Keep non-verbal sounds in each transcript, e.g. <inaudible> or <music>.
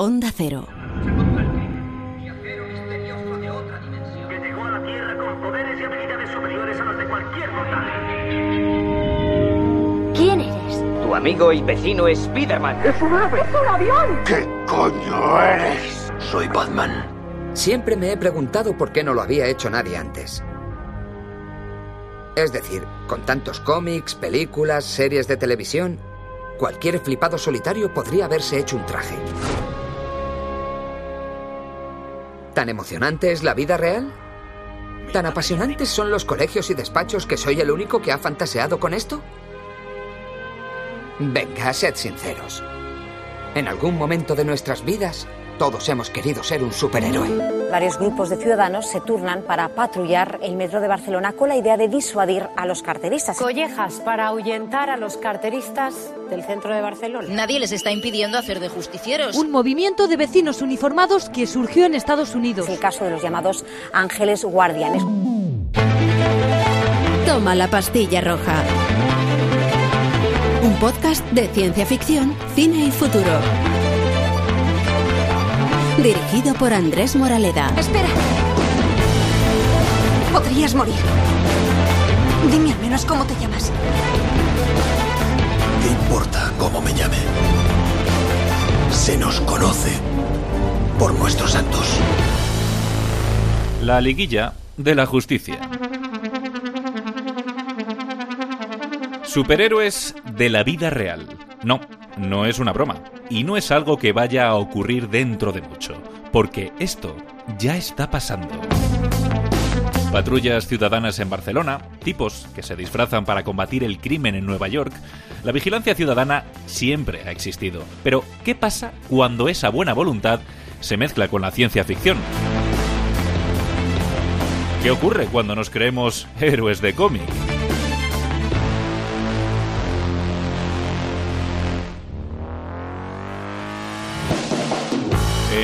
Onda Cero. que llegó a la Tierra con poderes y habilidades superiores a los de cualquier mortal. ¿Quién eres? Tu amigo y vecino Spiderman. ¿Qué coño eres? Soy Batman. Siempre me he preguntado por qué no lo había hecho nadie antes. Es decir, con tantos cómics, películas, series de televisión, cualquier flipado solitario podría haberse hecho un traje. ¿Tan emocionante es la vida real? ¿Tan apasionantes son los colegios y despachos que soy el único que ha fantaseado con esto? Venga, sed sinceros. En algún momento de nuestras vidas, todos hemos querido ser un superhéroe. Varios grupos de ciudadanos se turnan para patrullar el metro de Barcelona con la idea de disuadir a los carteristas. Collejas para ahuyentar a los carteristas del centro de Barcelona. Nadie les está impidiendo hacer de justicieros. Un movimiento de vecinos uniformados que surgió en Estados Unidos. Es el caso de los llamados ángeles guardianes. Toma la pastilla roja. Un podcast de ciencia ficción, cine y futuro. Dirigido por Andrés Moraleda. Espera. Podrías morir. Dime al menos cómo te llamas. ¿Qué importa cómo me llame? Se nos conoce por nuestros actos. La liguilla de la justicia. Superhéroes de la vida real. No, no es una broma. Y no es algo que vaya a ocurrir dentro de mucho. Porque esto ya está pasando. Patrullas ciudadanas en Barcelona, tipos que se disfrazan para combatir el crimen en Nueva York. La vigilancia ciudadana siempre ha existido. Pero, ¿qué pasa cuando esa buena voluntad se mezcla con la ciencia ficción? ¿Qué ocurre cuando nos creemos héroes de cómic?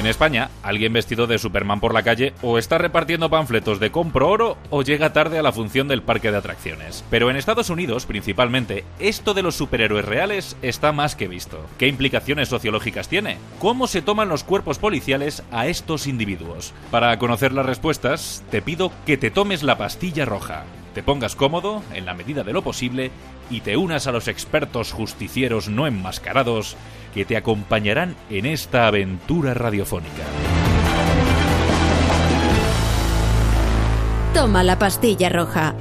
En España, alguien vestido de Superman por la calle o está repartiendo panfletos de compro oro o llega tarde a la función del parque de atracciones. Pero en Estados Unidos, principalmente, esto de los superhéroes reales está más que visto. ¿Qué implicaciones sociológicas tiene? ¿Cómo se toman los cuerpos policiales a estos individuos? Para conocer las respuestas, te pido que te tomes la pastilla roja, te pongas cómodo, en la medida de lo posible, y te unas a los expertos justicieros no enmascarados que te acompañarán en esta aventura radiofónica. Toma la pastilla roja.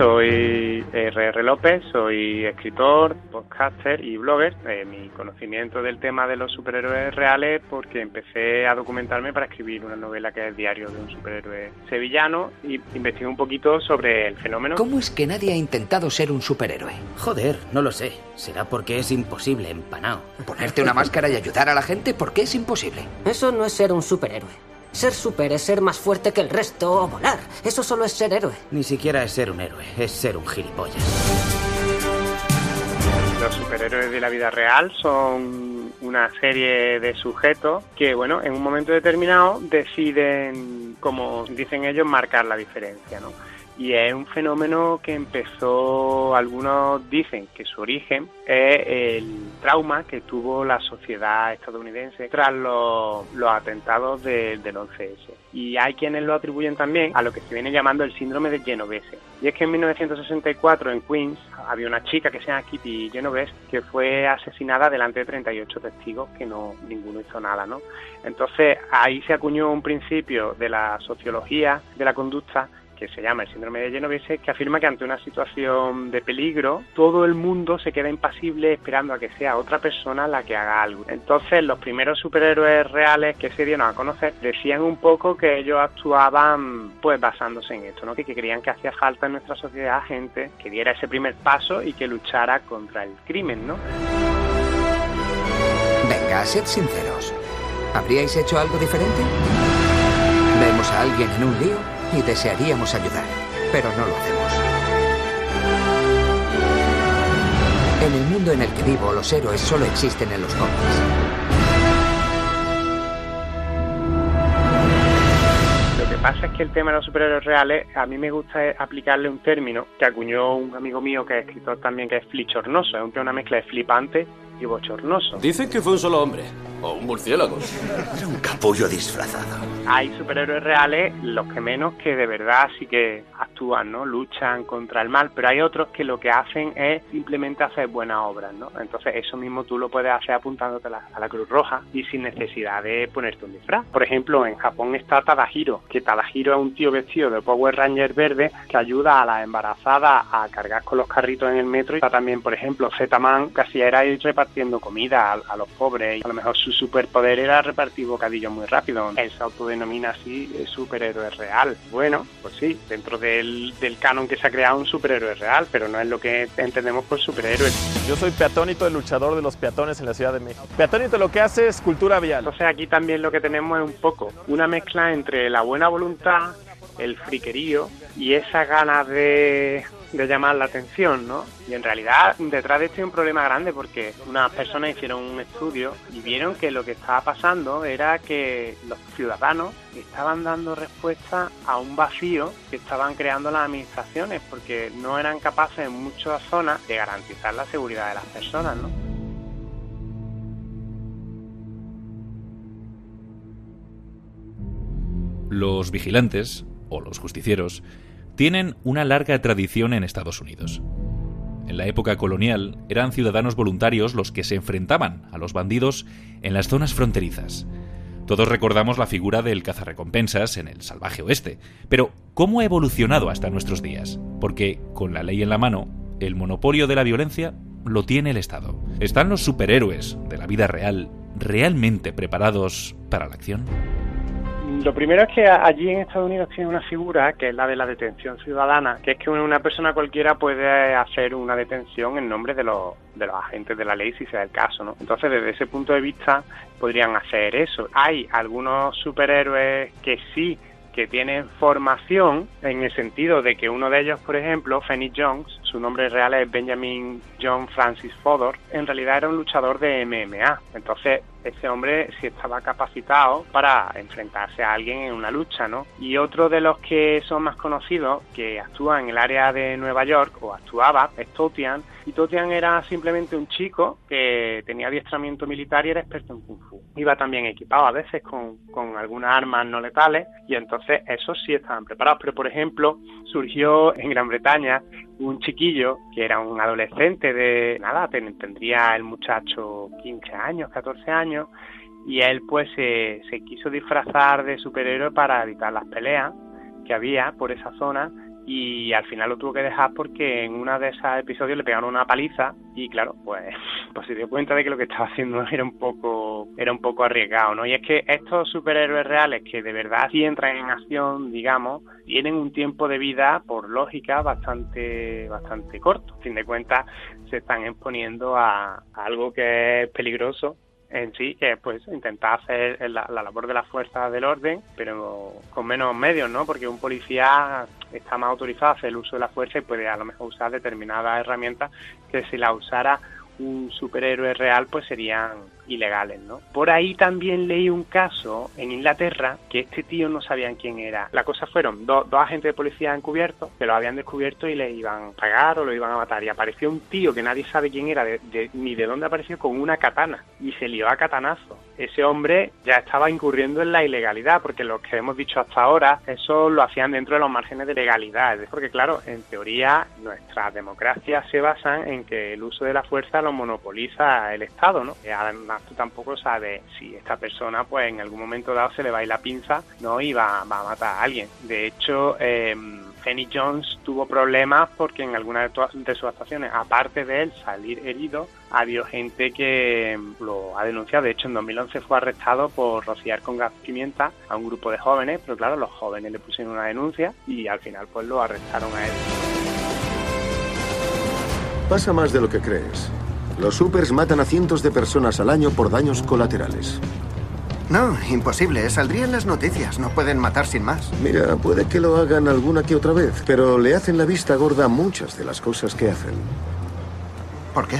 Soy R.R. López, soy escritor, podcaster y blogger. Eh, mi conocimiento del tema de los superhéroes reales porque empecé a documentarme para escribir una novela que es Diario de un superhéroe sevillano y investigué un poquito sobre el fenómeno. ¿Cómo es que nadie ha intentado ser un superhéroe? Joder, no lo sé. Será porque es imposible, empanao. ¿Ponerte una máscara y ayudar a la gente? ¿Por qué es imposible? Eso no es ser un superhéroe. Ser super es ser más fuerte que el resto o volar. Eso solo es ser héroe. Ni siquiera es ser un héroe, es ser un gilipollas. Los superhéroes de la vida real son una serie de sujetos que, bueno, en un momento determinado deciden, como dicen ellos, marcar la diferencia, ¿no? Y es un fenómeno que empezó, algunos dicen que su origen es el trauma que tuvo la sociedad estadounidense tras los, los atentados de- del 11S. Y hay quienes lo atribuyen también a lo que se viene llamando el síndrome de Genovese. Y es que en 1964 en Queens había una chica que se llama Kitty Genovese que fue asesinada delante de 38 testigos que no ninguno hizo nada, ¿no? Entonces ahí se acuñó un principio de la sociología de la conducta que se llama el síndrome de Genovese, que afirma que ante una situación de peligro, todo el mundo se queda impasible esperando a que sea otra persona la que haga algo. Entonces, los primeros superhéroes reales que se dieron a conocer decían un poco que ellos actuaban pues basándose en esto, ¿no? Que, que creían que hacía falta en nuestra sociedad gente que diera ese primer paso y que luchara contra el crimen, ¿no? Venga, sed sinceros. ¿Habríais hecho algo diferente? Vemos a alguien en un lío y desearíamos ayudar, pero no lo hacemos. En el mundo en el que vivo, los héroes solo existen en los cómics. Lo que pasa es que el tema de los superhéroes reales, a mí me gusta aplicarle un término que acuñó un amigo mío que es escritor también, que es flichornoso. Es un- una mezcla de flipante y bochornoso. Dicen que fue un solo hombre. O un murciélago. Era un capullo disfrazado. Hay superhéroes reales, los que menos, que de verdad sí que actúan, ¿no? Luchan contra el mal, pero hay otros que lo que hacen es simplemente hacer buenas obras, ¿no? Entonces eso mismo tú lo puedes hacer apuntándote a la, a la Cruz Roja y sin necesidad de ponerte un disfraz. Por ejemplo, en Japón está Tadahiro, que Tadahiro es un tío vestido de Power Ranger verde que ayuda a las embarazadas a cargar con los carritos en el metro y está también, por ejemplo, Z-Man, casi era ir repartiendo comida a, a los pobres y a lo mejor su superpoder era repartir bocadillos muy rápido. Él se autodenomina así eh, superhéroe real. Bueno, pues sí, dentro del, del canon que se ha creado un superhéroe real, pero no es lo que entendemos por superhéroe. Yo soy peatónito, el luchador de los peatones en la Ciudad de México. Peatónito lo que hace es cultura vial. Entonces aquí también lo que tenemos es un poco una mezcla entre la buena voluntad, el friquerío y esa ganas de, de llamar la atención, ¿no? Y en realidad detrás de esto hay un problema grande porque unas personas hicieron un estudio y vieron que lo que estaba pasando era que los ciudadanos estaban dando respuesta a un vacío que estaban creando las administraciones porque no eran capaces en muchas zonas de garantizar la seguridad de las personas, ¿no? Los vigilantes, o los justicieros, tienen una larga tradición en Estados Unidos. En la época colonial eran ciudadanos voluntarios los que se enfrentaban a los bandidos en las zonas fronterizas. Todos recordamos la figura del cazarrecompensas en el salvaje oeste, pero ¿cómo ha evolucionado hasta nuestros días? Porque, con la ley en la mano, el monopolio de la violencia lo tiene el Estado. ¿Están los superhéroes de la vida real realmente preparados para la acción? Lo primero es que allí en Estados Unidos tiene una figura que es la de la detención ciudadana, que es que una persona cualquiera puede hacer una detención en nombre de los, de los agentes de la ley si sea el caso, ¿no? Entonces, desde ese punto de vista, podrían hacer eso. Hay algunos superhéroes que sí que tienen formación en el sentido de que uno de ellos, por ejemplo, Phoenix Jones, su nombre real es Benjamin John Francis Fodor, en realidad era un luchador de MMA. Entonces, ese hombre sí estaba capacitado para enfrentarse a alguien en una lucha, ¿no? Y otro de los que son más conocidos, que actúa en el área de Nueva York, o actuaba, es Totian, y Totian era simplemente un chico que tenía adiestramiento militar y era experto en Kung Fu. Iba también equipado a veces con, con algunas armas no letales, y entonces esos sí estaban preparados. Pero, por ejemplo, surgió en Gran Bretaña un chiquillo que era un adolescente de nada, tendría el muchacho 15 años, 14 años, y él pues se, se quiso disfrazar de superhéroe para evitar las peleas que había por esa zona y al final lo tuvo que dejar porque en uno de esos episodios le pegaron una paliza y claro, pues, <laughs> pues se dio cuenta de que lo que estaba haciendo <laughs> era un poco era un poco arriesgado, ¿no? Y es que estos superhéroes reales que de verdad sí entran en acción, digamos, tienen un tiempo de vida por lógica bastante bastante corto. A fin de cuentas se están exponiendo a, a algo que es peligroso en sí, que es pues intentar hacer la, la, labor de las fuerzas del orden, pero con menos medios, ¿no? Porque un policía está más autorizado a hacer el uso de la fuerza y puede a lo mejor usar determinadas herramientas que si la usara un superhéroe real pues serían ilegales, ¿no? Por ahí también leí un caso en Inglaterra que este tío no sabían quién era. La cosa fueron dos agentes de policía encubiertos que lo habían descubierto y le iban a pagar o lo iban a matar. Y apareció un tío que nadie sabe quién era de, ni de dónde apareció con una katana y se lió a catanazo. Ese hombre ya estaba incurriendo en la ilegalidad porque lo que hemos dicho hasta ahora, eso lo hacían dentro de los márgenes de legalidad. Porque claro, en teoría nuestras democracias se basan en que el uso de la fuerza lo monopoliza el Estado, ¿no? Tú tampoco sabes si esta persona pues en algún momento dado se le va a ir la pinza no y va, va a matar a alguien. De hecho eh, Jones tuvo problemas porque en alguna de, sus actuaciones aparte de él salir herido ha habido gente que lo ha denunciado. De hecho en 2011 fue arrestado por rociar con gas pimienta a un grupo de jóvenes pero claro los jóvenes le pusieron una denuncia y al final pues lo arrestaron a él. Pasa más de lo que crees los supers matan a cientos de personas al año por daños colaterales. No, imposible. Saldría en las noticias. No pueden matar sin más. Mira, puede que lo hagan alguna que otra vez, pero le hacen la vista gorda a muchas de las cosas que hacen. ¿Por qué?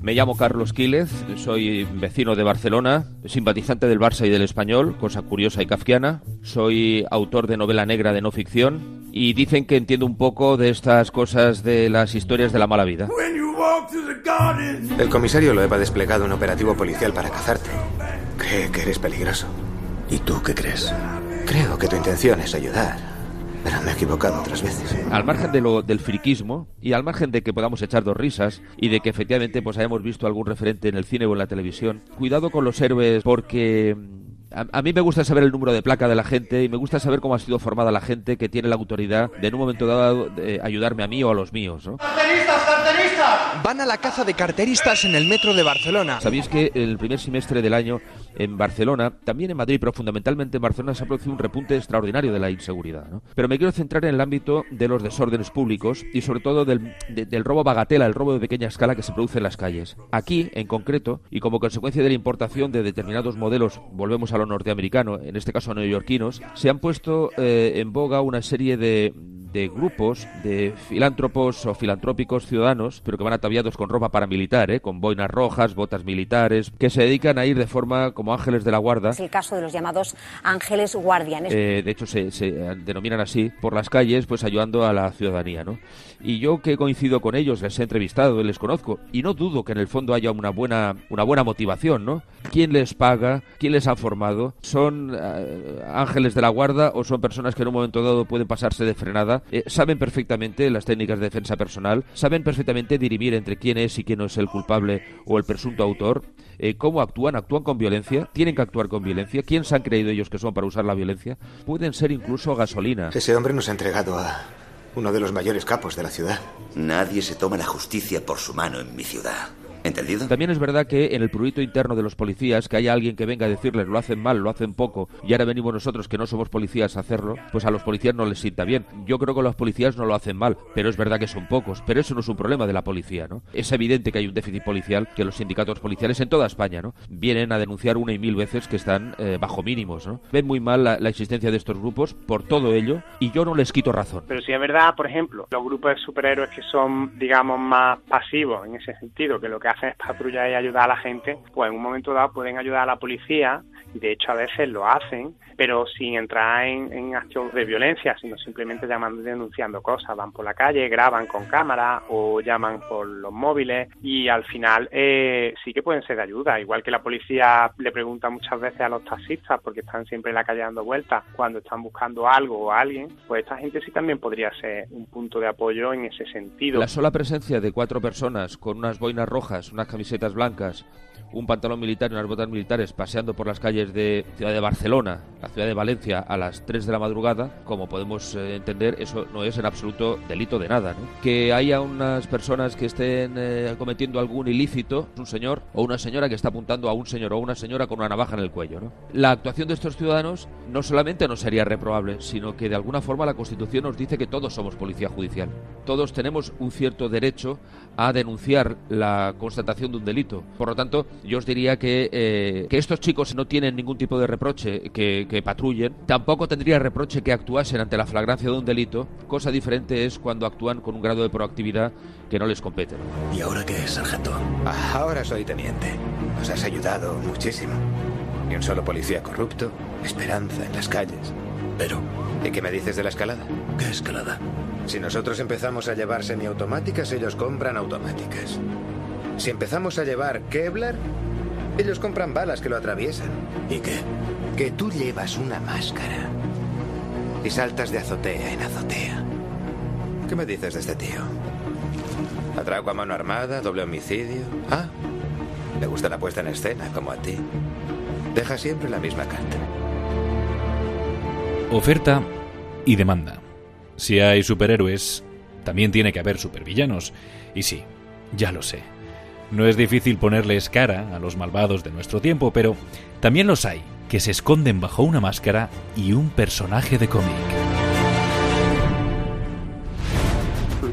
Me llamo Carlos Quílez, soy vecino de Barcelona, simpatizante del Barça y del Español, cosa curiosa y kafkiana. Soy autor de novela negra de no ficción y dicen que entiendo un poco de estas cosas de las historias de la mala vida. El comisario Loeb ha desplegado un operativo policial para cazarte. Cree que eres peligroso. ¿Y tú qué crees? Creo que tu intención es ayudar. Pero me he equivocado otras veces. Al margen de lo, del friquismo y al margen de que podamos echar dos risas y de que efectivamente pues hayamos visto algún referente en el cine o en la televisión, cuidado con los héroes porque a, mí me gusta saber el número de placa de la gente y me gusta saber cómo ha sido formada la gente que tiene la autoridad de en un momento dado ayudarme a mí o a los míos. ¿no? ¡Carteristas, carteristas! Van a la caza de carteristas en el metro de Barcelona. Sabéis que el primer semestre del año en Barcelona, también en Madrid, pero fundamentalmente en Barcelona se ha producido un repunte extraordinario de la inseguridad. ¿no? Pero me quiero centrar en el ámbito de los desórdenes públicos y sobre todo del, del robo bagatela, el robo de pequeña escala que se produce en las calles. Aquí, en concreto, y como consecuencia de la importación de determinados modelos, volvemos a lo norteamericano, en este caso neoyorquinos, se han puesto eh, en boga una serie de de grupos de filántropos o filantrópicos ciudadanos, pero que van ataviados con ropa paramilitar, ¿eh? con boinas rojas, botas militares, que se dedican a ir de forma como ángeles de la guarda. Es el caso de los llamados ángeles guardianes. Eh, de hecho, se, se, denominan así por las calles, pues ayudando a la ciudadanía. ¿no? Y yo que coincido con ellos, les he entrevistado, les conozco, y no dudo que en el fondo haya una buena, una buena motivación. ¿no? ¿Quién les paga? ¿Quién les ha formado? ¿Son uh, ángeles de la guarda o son personas que en un momento dado pueden pasarse de frenada eh, saben perfectamente las técnicas de defensa personal, saben perfectamente dirimir entre quién es y quién no es el culpable o el presunto autor, eh, cómo actúan, actúan con violencia, tienen que actuar con violencia, quién se han creído ellos que son para usar la violencia, pueden ser incluso gasolina. Ese hombre nos ha entregado a uno de los mayores capos de la ciudad. Nadie se toma la justicia por su mano en mi ciudad. ¿Entendido? También es verdad que en el prurito interno de los policías, que haya alguien que venga a decirles lo hacen mal, lo hacen poco, y ahora venimos nosotros que no somos policías a hacerlo, pues a los policías no les sienta bien. Yo creo que los policías no lo hacen mal, pero es verdad que son pocos. Pero eso no es un problema de la policía, ¿no? Es evidente que hay un déficit policial, que los sindicatos policiales en toda España, ¿no? Vienen a denunciar una y mil veces que están eh, bajo mínimos, ¿no? Ven muy mal la, la, existencia de estos grupos por todo ello, y yo no les quito razón. Pero si es verdad, por ejemplo, los grupos de superhéroes que son, digamos, más pasivos en ese sentido, que lo que hacen es patrullar y ayudar a la gente, pues en un momento dado pueden ayudar a la policía, de hecho a veces lo hacen, pero sin entrar en, en de violencia, sino simplemente llamando y denunciando cosas. Van por la calle, graban con cámara o llaman por los móviles y al final eh, sí que pueden ser de ayuda. Igual que la policía le pregunta muchas veces a los taxistas porque están siempre en la calle dando vueltas cuando están buscando algo o alguien, pues esta gente sí también podría ser un punto de apoyo en ese sentido. La sola presencia de cuatro personas con unas boinas rojas, unas camisetas blancas, un pantalón militar y unas botas militares paseando por las calles de ciudad de Barcelona, la ciudad de Valencia, a las 3 de la madrugada, como podemos eh, entender, eso no es en absoluto delito de nada. ¿no? Que haya unas personas que estén eh, cometiendo algún ilícito, un señor o una señora que está apuntando a un señor o una señora con una navaja en el cuello. ¿no? La actuación de estos ciudadanos no solamente no sería reprobable, sino que de alguna forma la Constitución nos dice que todos somos policía judicial. Todos tenemos un cierto derecho a denunciar la constatación de un delito. Por lo tanto, yo os diría que, eh, que estos chicos no tienen ningún tipo de reproche que, que, patrullen, tampoco tendría reproche que actuasen ante la flagrancia de un delito, cosa diferente es cuando actúan con un grado de proactividad que no les compete. ¿Y ahora qué es, sargento? Ahora soy teniente. Nos has ayudado muchísimo. Ni un solo policía corrupto, esperanza en las calles. Pero... ¿Y qué me dices de la escalada? ¿Qué escalada? Si nosotros empezamos a llevar semiautomáticas, ellos compran automáticas. Si empezamos a llevar Kevlar, ellos compran balas que lo atraviesan. ¿Y qué? Que tú llevas una máscara y saltas de azotea en azotea. ¿Qué me dices de este tío? Atraco a mano armada, doble homicidio. Ah, le gusta la puesta en escena, como a ti. Deja siempre la misma carta. Oferta y demanda. Si hay superhéroes, también tiene que haber supervillanos. Y sí, ya lo sé. No es difícil ponerles cara a los malvados de nuestro tiempo, pero también los hay que se esconden bajo una máscara y un personaje de cómic.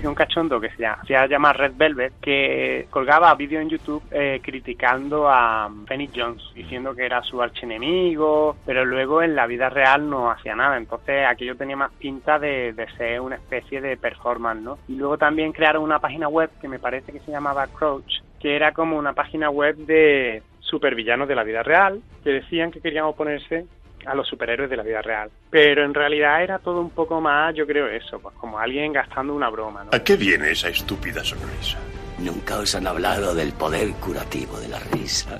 Un cachondo que se llama, se Red Velvet que colgaba vídeo en YouTube eh, criticando a Phoenix Jones, diciendo que era su archienemigo, pero luego en la vida real no hacía nada. Entonces aquello tenía más pinta de, de ser una especie de performance, ¿no? Y luego también crearon una página web que me parece que se llamaba Crouch, que era como una página web de supervillanos de la vida real, que decían que querían oponerse a los superhéroes de la vida real. Pero en realidad era todo un poco más, yo creo eso, pues como alguien gastando una broma. ¿no? ¿A qué viene esa estúpida sonrisa? Nunca os han hablado del poder curativo de la risa.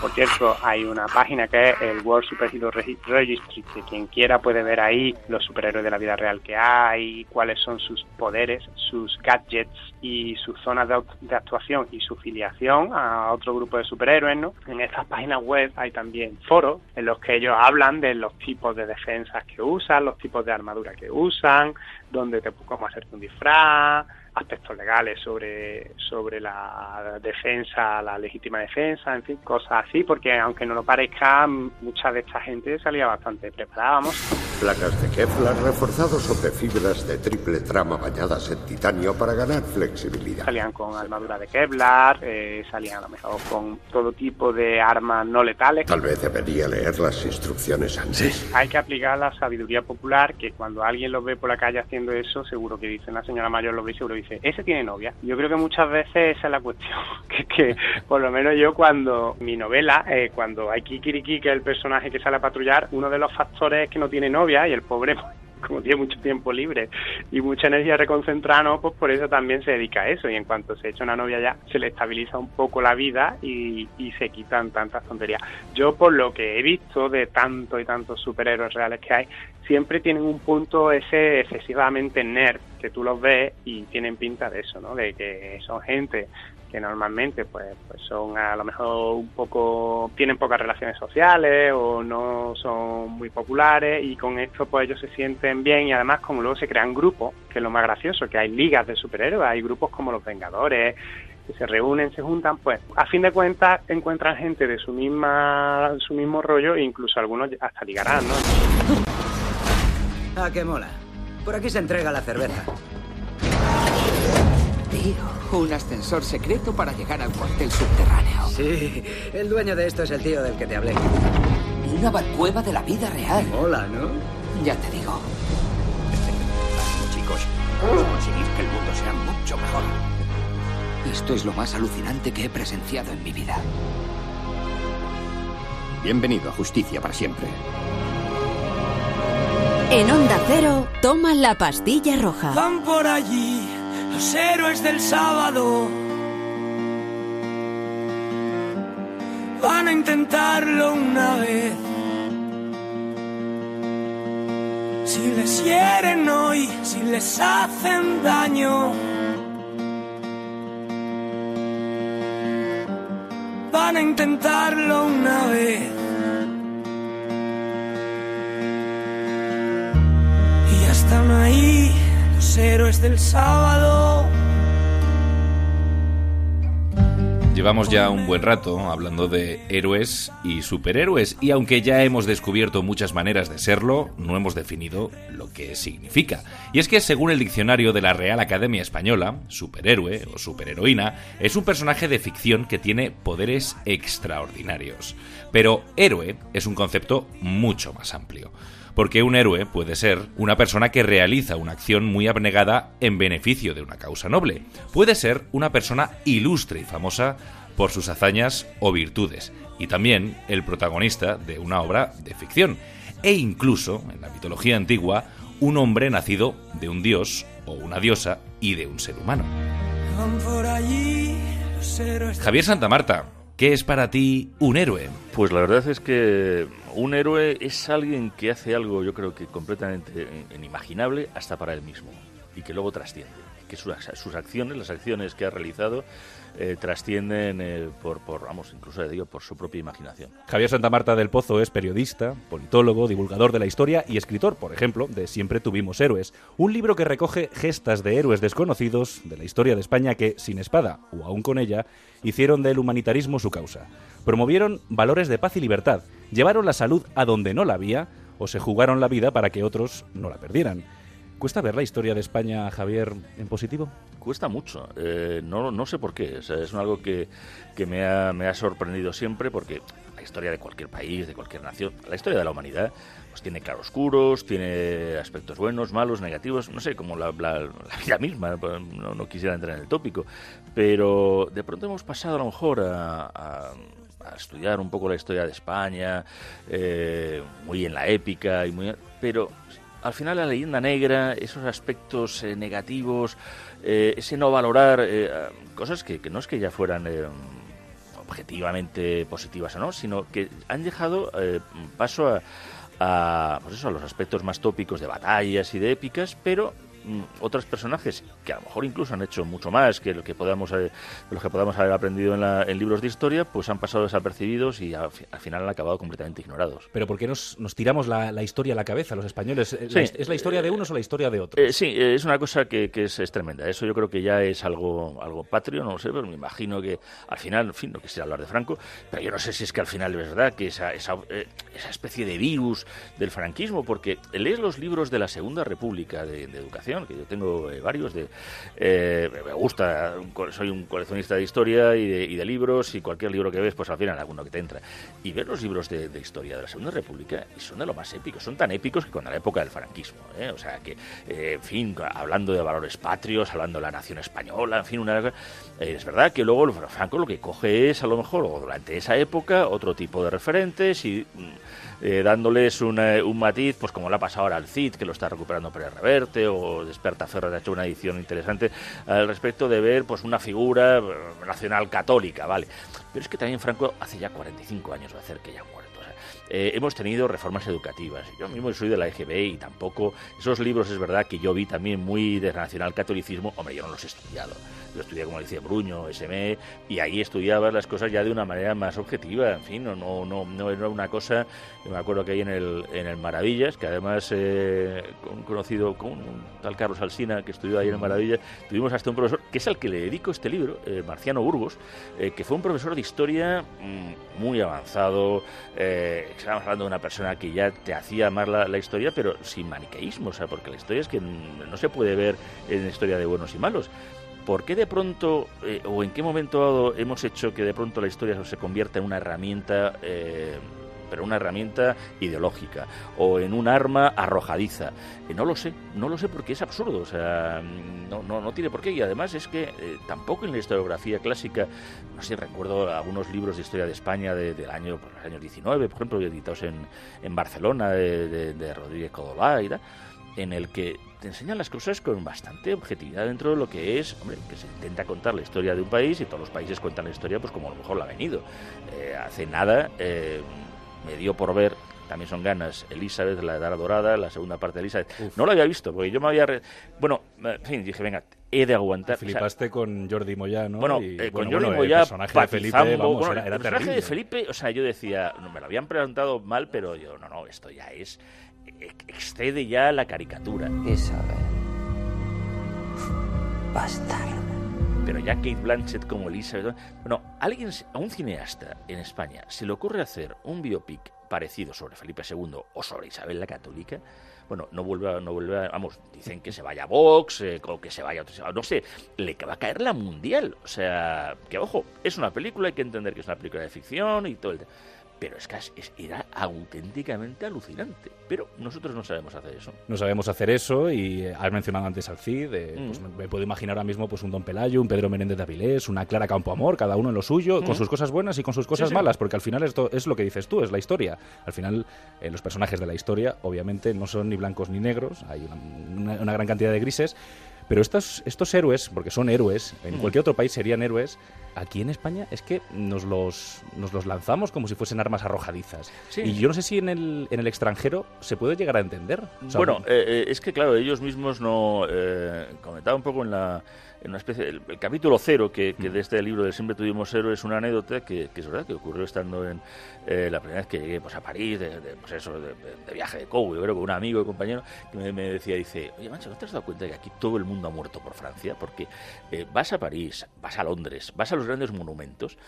Por cierto, hay una página que es el World Superhero Registry, que quien quiera puede ver ahí los superhéroes de la vida real que hay, cuáles son sus poderes, sus gadgets y sus zonas de, actuación y su filiación a otro grupo de superhéroes, ¿no? En estas páginas web hay también foros en los que ellos hablan de los tipos de defensas que usan, los tipos de armadura que usan, dónde te cómo hacerte un disfraz, aspectos legales sobre, sobre la defensa, la legítima defensa, en fin, cosas así, porque aunque no lo parezca, mucha de esta gente salía bastante preparada, vamos. Placas de Kevlar reforzados sobre fibras de triple trama bañadas en titanio para ganar flexibilidad. Salían con armadura de Kevlar, eh, salían a lo mejor con todo tipo de armas no letales. Tal vez debería leer las instrucciones antes. Hay que aplicar la sabiduría popular, que cuando alguien lo ve por la calle haciendo eso, seguro que dice, una señora mayor lo ve seguro dice, ese tiene novia. Yo creo que muchas veces esa es la cuestión, <laughs> que, que por lo menos yo cuando mi novela, eh, cuando hay Kikiriki, que es el personaje que sale a patrullar, uno de los factores es que no tiene novia y el pobre <laughs> como tiene mucho tiempo libre y mucha energía reconcentrada, pues por eso también se dedica a eso. Y en cuanto se echa una novia ya, se le estabiliza un poco la vida y, y se quitan tantas tonterías. Yo, por lo que he visto de tantos y tantos superhéroes reales que hay, siempre tienen un punto ese excesivamente nerd, que tú los ves y tienen pinta de eso, ¿no? De que son gente que normalmente pues, pues son a lo mejor un poco tienen pocas relaciones sociales o no son muy populares y con esto pues ellos se sienten bien y además como luego se crean grupos que es lo más gracioso que hay ligas de superhéroes hay grupos como los Vengadores que se reúnen se juntan pues a fin de cuentas encuentran gente de su misma su mismo rollo e incluso algunos hasta ligarán no ah qué mola. Por aquí se entrega la cerveza Tío, un ascensor secreto para llegar al cuartel subterráneo. Sí, el dueño de esto es el tío del que te hablé. Una cueva de la vida real. Hola, ¿no? Ya te digo. Chicos, vamos a conseguir que el mundo sea mucho mejor. Esto es lo más alucinante que he presenciado en mi vida. Bienvenido a Justicia para siempre. En Onda Cero, toma la pastilla roja. Van por allí los héroes del sábado. Van a intentarlo una vez. Si les hieren hoy, si les hacen daño. Van a intentarlo una vez. Y ya están ahí los héroes del sábado. Llevamos ya un buen rato hablando de héroes y superhéroes y aunque ya hemos descubierto muchas maneras de serlo, no hemos definido lo que significa. Y es que según el diccionario de la Real Academia Española, superhéroe o superheroína es un personaje de ficción que tiene poderes extraordinarios. Pero héroe es un concepto mucho más amplio porque un héroe puede ser una persona que realiza una acción muy abnegada en beneficio de una causa noble. Puede ser una persona ilustre y famosa por sus hazañas o virtudes, y también el protagonista de una obra de ficción, e incluso, en la mitología antigua, un hombre nacido de un dios o una diosa y de un ser humano. Javier Santa Marta, ¿qué es para ti un héroe? Pues la verdad es que un héroe es alguien que hace algo, yo creo que completamente inimaginable hasta para él mismo y que luego trasciende. Que sus, sus acciones, las acciones que ha realizado, eh, trascienden por, por, vamos, incluso digo, por su propia imaginación. Javier Santa Marta del Pozo es periodista, politólogo, divulgador de la historia y escritor, por ejemplo, de Siempre tuvimos héroes, un libro que recoge gestas de héroes desconocidos de la historia de España que, sin espada o aún con ella, hicieron del humanitarismo su causa. Promovieron valores de paz y libertad, llevaron la salud a donde no la había o se jugaron la vida para que otros no la perdieran. ¿Cuesta ver la historia de España, Javier, en positivo? Cuesta mucho. Eh, no, no sé por qué. O es algo que, que me, ha, me ha sorprendido siempre porque la historia de cualquier país, de cualquier nación, la historia de la humanidad, pues tiene claroscuros, tiene aspectos buenos, malos, negativos, no sé, como la, la, la vida misma, no, no, quisiera entrar en el tópico, pero de pronto hemos pasado a lo mejor a, a, a estudiar un poco la historia de España, eh, muy en la épica, y muy, pero al final la leyenda negra, esos aspectos eh, negativos, eh, ese no valorar eh, cosas que, que, no es que ya fueran objetivamente positivas o no, sino que han dejado paso a, a, pues eso, a los aspectos más tópicos de batallas y de épicas, pero otros personajes que a lo mejor incluso han hecho mucho más que lo que podamos eh, los que podamos haber aprendido en, libros de historia pues han pasado desapercibidos y al, final han acabado completamente ignorados pero ¿por qué nos, tiramos la, historia a la cabeza los españoles? ¿Es la historia de unos o la historia de otros? Eh, sí, eh, es una cosa que, es, tremenda eso yo creo que ya es algo algo patrio no lo sé pero me imagino que al final en fin no quisiera hablar de Franco pero yo no sé si es que al final es verdad que esa, esa, esa especie de virus del franquismo porque lees los libros de la Segunda República de educación que yo tengo eh, varios, de eh, me gusta, soy un coleccionista de historia y de, libros, y cualquier libro que ves, pues al final alguno que te entra. Y ver los libros de, historia de la Segunda República, y son de lo más épicos, son tan épicos que con la época del franquismo, ¿eh? o sea que, en fin, hablando de valores patrios, hablando de la nación española, en fin, una... es verdad que luego Franco lo que coge es, a lo mejor, durante esa época, otro tipo de referentes y mm, dándoles un matiz, pues como le ha pasado ahora al CID, que lo está recuperando Pérez Reverte, o Ferro ha hecho una edición interesante al respecto de ver pues una figura nacional católica, ¿vale? Pero es que también Franco hace ya 45 años va a hacer que ya muerto. Eh, hemos tenido reformas educativas. Yo mismo soy de la EGB y tampoco esos libros es verdad que yo vi también muy de nacional catolicismo. Hombre, yo no los he estudiado. Yo estudié, como decía Bruño, SME, y ahí estudiaba las cosas ya de una manera más objetiva. En fin, no, no, no, no era una cosa. Me acuerdo que ahí en el, en el Maravillas, que además eh, conocido con un tal Carlos Alsina, que estudió ahí en el Maravillas, tuvimos hasta un profesor, que es al que le dedico este libro, eh, Marciano Burgos, eh, que fue un profesor de historia mm, muy avanzado. Eh, estábamos hablando de una persona que ya te hacía amar la, historia, pero sin maniqueísmo, o sea, porque la historia es que no se puede ver en la historia de buenos y malos. ¿Por qué de pronto, eh, o en qué momento hemos hecho que de pronto la historia se convierta en una herramienta eh, pero una herramienta ideológica o en un arma arrojadiza. Eh, no lo sé, no lo sé porque es absurdo, o sea, no, no, no tiene por qué. Y además es que tampoco en la historiografía clásica, no sé, recuerdo algunos libros de historia de España del año, por los años 19, por ejemplo, editados en, en Barcelona, de, de, Rodríguez Codolá y tal, en el que te enseñan las cosas con bastante objetividad dentro de lo que es, hombre, que se intenta contar la historia de un país y todos los países cuentan la historia pues como a lo mejor la ha venido. Eh, hace nada me dio por ver también son ganas. Elizabeth, la Edad Dorada, la segunda parte de Elizabeth. No lo había visto, porque yo me había... Bueno, en fin, dije, venga, he de aguantar. flipaste con Jordi Moya, ¿no? Bueno, eh, con Jordi Moya, el personaje de Felipe, vamos, era, el personaje de Felipe, o sea, yo decía, no, me lo habían preguntado mal, pero yo, no, no, esto ya es... excede ya la caricatura. Isabel. Bastardo pero ya Kate Blanchett como Elizabeth. Bueno, alguien, a un cineasta en España se le ocurre hacer un biopic parecido sobre Felipe II o sobre Isabel la Católica. Bueno, no vuelve, a, no vuelve vamos, dicen que se vaya a Vox eh, o que se vaya a otro, no sé, le va a caer la mundial. O sea, que ojo, es una película, hay que entender que es una película de ficción y todo el pero es que era auténticamente alucinante. Pero nosotros no sabemos hacer eso. No sabemos hacer eso y eh, has mencionado antes al Cid, eh, pues mm. me puedo imaginar ahora mismo pues un Don Pelayo, un Pedro Menéndez de Avilés, una Clara Campoamor, cada uno en lo suyo, con mm. sus cosas buenas y con sus cosas malas, porque al final esto es lo que dices tú, es la historia. Al final eh, los personajes de la historia obviamente no son ni blancos ni negros, hay una gran cantidad de grises, pero estos, estos héroes, porque son héroes, en mm. cualquier otro país serían héroes, aquí en España es que nos los, nos los lanzamos como si fuesen armas arrojadizas. Y yo no sé si en el, en el extranjero se puede llegar a entender. bueno, eh, eh, es que claro, ellos mismos no... Eh, comentaba un poco en la en una especie el, capítulo cero que, que, mm. de este libro de siempre tuvimos héroes es una anécdota que, es verdad que ocurrió estando en eh, la primera vez que llegué pues, a París de, pues eso, de, viaje de Cobo yo creo con un amigo y compañero que me, decía dice oye mancho ¿no te has dado cuenta de que aquí todo el mundo ha muerto por Francia? porque eh, vas a París vas a Londres vas a los grandes monumentos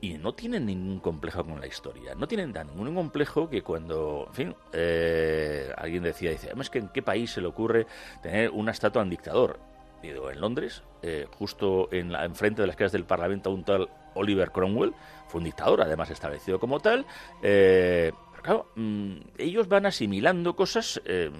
y no tienen ningún complejo con la historia no tienen ningún complejo que cuando en fin eh, alguien decía dice es que en qué país se le ocurre tener una estatua a un dictador en Londres, eh, justo en la, enfrente de las casas del Parlamento, un tal Oliver Cromwell, fue un dictador, además establecido como tal, eh, claro, mm, ellos van asimilando cosas eh,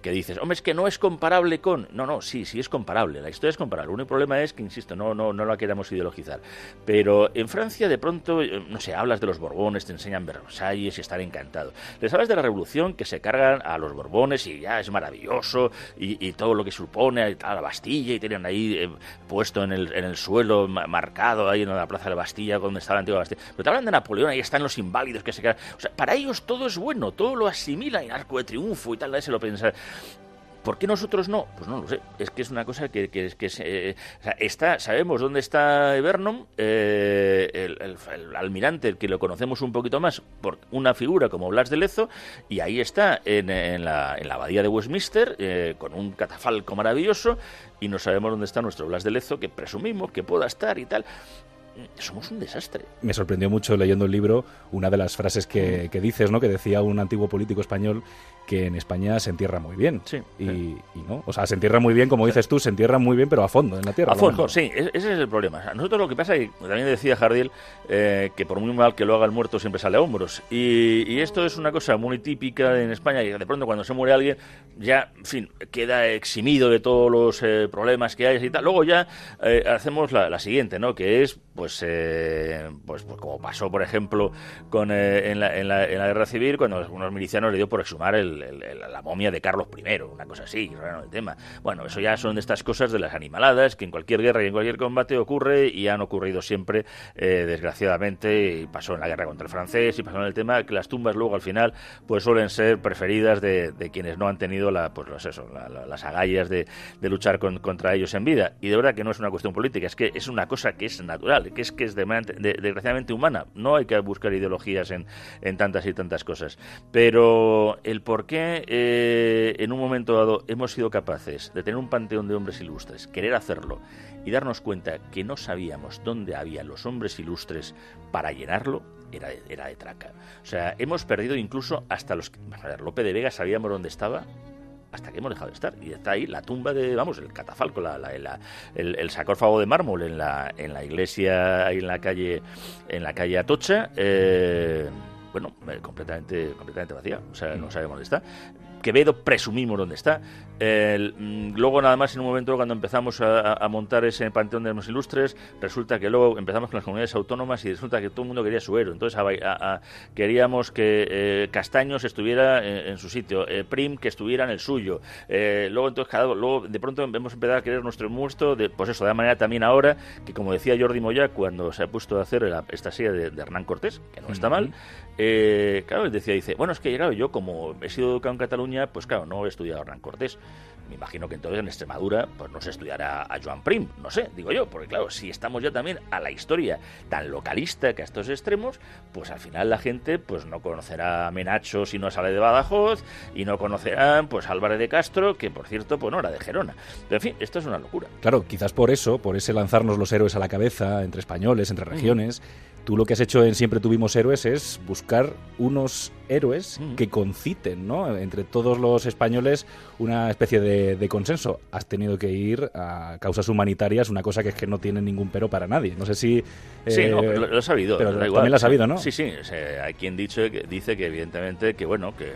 que dices, hombre, es que no es comparable con... No, no, sí, sí es comparable, la historia es comparable. El único problema es que, insisto, no, no, no la queramos ideologizar. Pero en Francia, de pronto, eh, no sé, hablas de los Borbones, te enseñan Versalles y estar encantado. Les hablas de la revolución que se cargan a los Borbones y ya es maravilloso y, todo lo que supone a la Bastilla y tienen ahí eh, puesto en el, en el suelo, marcado ahí en la plaza de la Bastilla, donde está la antigua Bastilla. Pero te hablan de Napoleón, ahí están los inválidos que se cargan. O sea, para ellos todo es bueno, todo lo asimila en arco de triunfo y tal, se lo piensa. ¿Por qué nosotros no? Pues no lo sé. Es que es una cosa que, que, que eh, está, sabemos dónde está Vernon, eh, el, almirante, el que lo conocemos un poquito más por una figura como Blas de Lezo, y ahí está en, la, en la, abadía de Westminster, eh, con un catafalco maravilloso, y no sabemos dónde está nuestro Blas de Lezo, que presumimos que pueda estar y tal somos un desastre. Me sorprendió mucho leyendo el libro una de las frases que, que dices, ¿no? Que decía un antiguo político español que en España se entierra muy bien. Sí. Y, no. O sea, se entierra muy bien, como dices tú, se entierra muy bien, pero a fondo, en la tierra. A fondo, sí, ese es el problema. nosotros lo que pasa, y también decía Jardiel, eh, que por muy mal que lo haga el muerto, siempre sale a hombros. Y, esto es una cosa muy típica en España, y de pronto cuando se muere alguien, ya, en fin, queda eximido de todos los eh, problemas que hay y tal. Luego ya eh, hacemos la, siguiente, ¿no? Que es, pues, pues, pues, como pasó, por ejemplo, con en la, en, la, en, la, guerra civil, cuando algunos milicianos le dio por exhumar el, la momia de Carlos I, una cosa así, raro el tema. Bueno, eso ya son de estas cosas de las animaladas que en cualquier guerra y en cualquier combate ocurre y han ocurrido siempre, eh, desgraciadamente, y pasó en la guerra contra el francés y pasó en el tema que las tumbas luego al final pues suelen ser preferidas de, quienes no han tenido la, pues eso, las agallas de, luchar contra ellos en vida. Y de verdad que no es una cuestión política, es que es una cosa que es natural, que es que es desgraciadamente humana. No hay que buscar ideologías en, en tantas y tantas cosas. Pero el por qué eh, en un momento dado hemos sido capaces de tener un panteón de hombres ilustres, querer hacerlo y darnos cuenta que no sabíamos dónde había los hombres ilustres para llenarlo, era de, era de traca. O sea, hemos perdido incluso hasta los... A ver, Lope de Vega sabíamos dónde estaba hasta que hemos dejado de estar. Y está ahí la tumba de, vamos, el catafalco, la, el, el, sarcófago de mármol en la, en la iglesia, ahí en la calle, en la calle Atocha. Eh, bueno, eh, completamente, completamente vacía. O sea, no sabemos dónde está. Quevedo presumimos dónde está. Mm, luego, nada más, en un momento, cuando empezamos a, montar ese panteón de los ilustres, resulta que luego empezamos con las comunidades autónomas y resulta que todo el mundo quería su héroe. Entonces, queríamos que eh, Castaños estuviera en, su sitio, eh, Prim que estuviera en el suyo. Eh, luego, entonces, cada, luego, de pronto, hemos empezado a querer nuestro muerto, de, pues eso, de manera también ahora, que como decía Jordi Moya, cuando se ha puesto a hacer esta serie de, Hernán Cortés, que no está mal, claro, él decía, dice, bueno, es que claro, yo como he sido educado en Cataluña, pues claro, no he estudiado Hernán Cortés. Me imagino que entonces en Extremadura pues no se estudiará a Joan Prim, no sé, digo yo, porque claro, si estamos ya también a la historia tan localista que a estos extremos, pues al final la gente pues no conocerá a Menacho si no sale de Badajoz y no conocerán pues Álvarez de Castro, que por cierto pues no era de Gerona. Pero en fin, esto es una locura. Claro, quizás por eso, por ese lanzarnos los héroes a la cabeza entre españoles, entre regiones, tú lo que has hecho en Siempre Tuvimos Héroes es buscar unos héroes que conciten, ¿no? Entre todos los españoles una especie de, consenso. Has tenido que ir a causas humanitarias, una cosa que es que no tiene ningún pero para nadie. No sé si... sí, no, eh, lo, he sabido. Pero también lo has sabido, ¿no? Sí, sí. hay quien dicho, dice que evidentemente que, bueno, que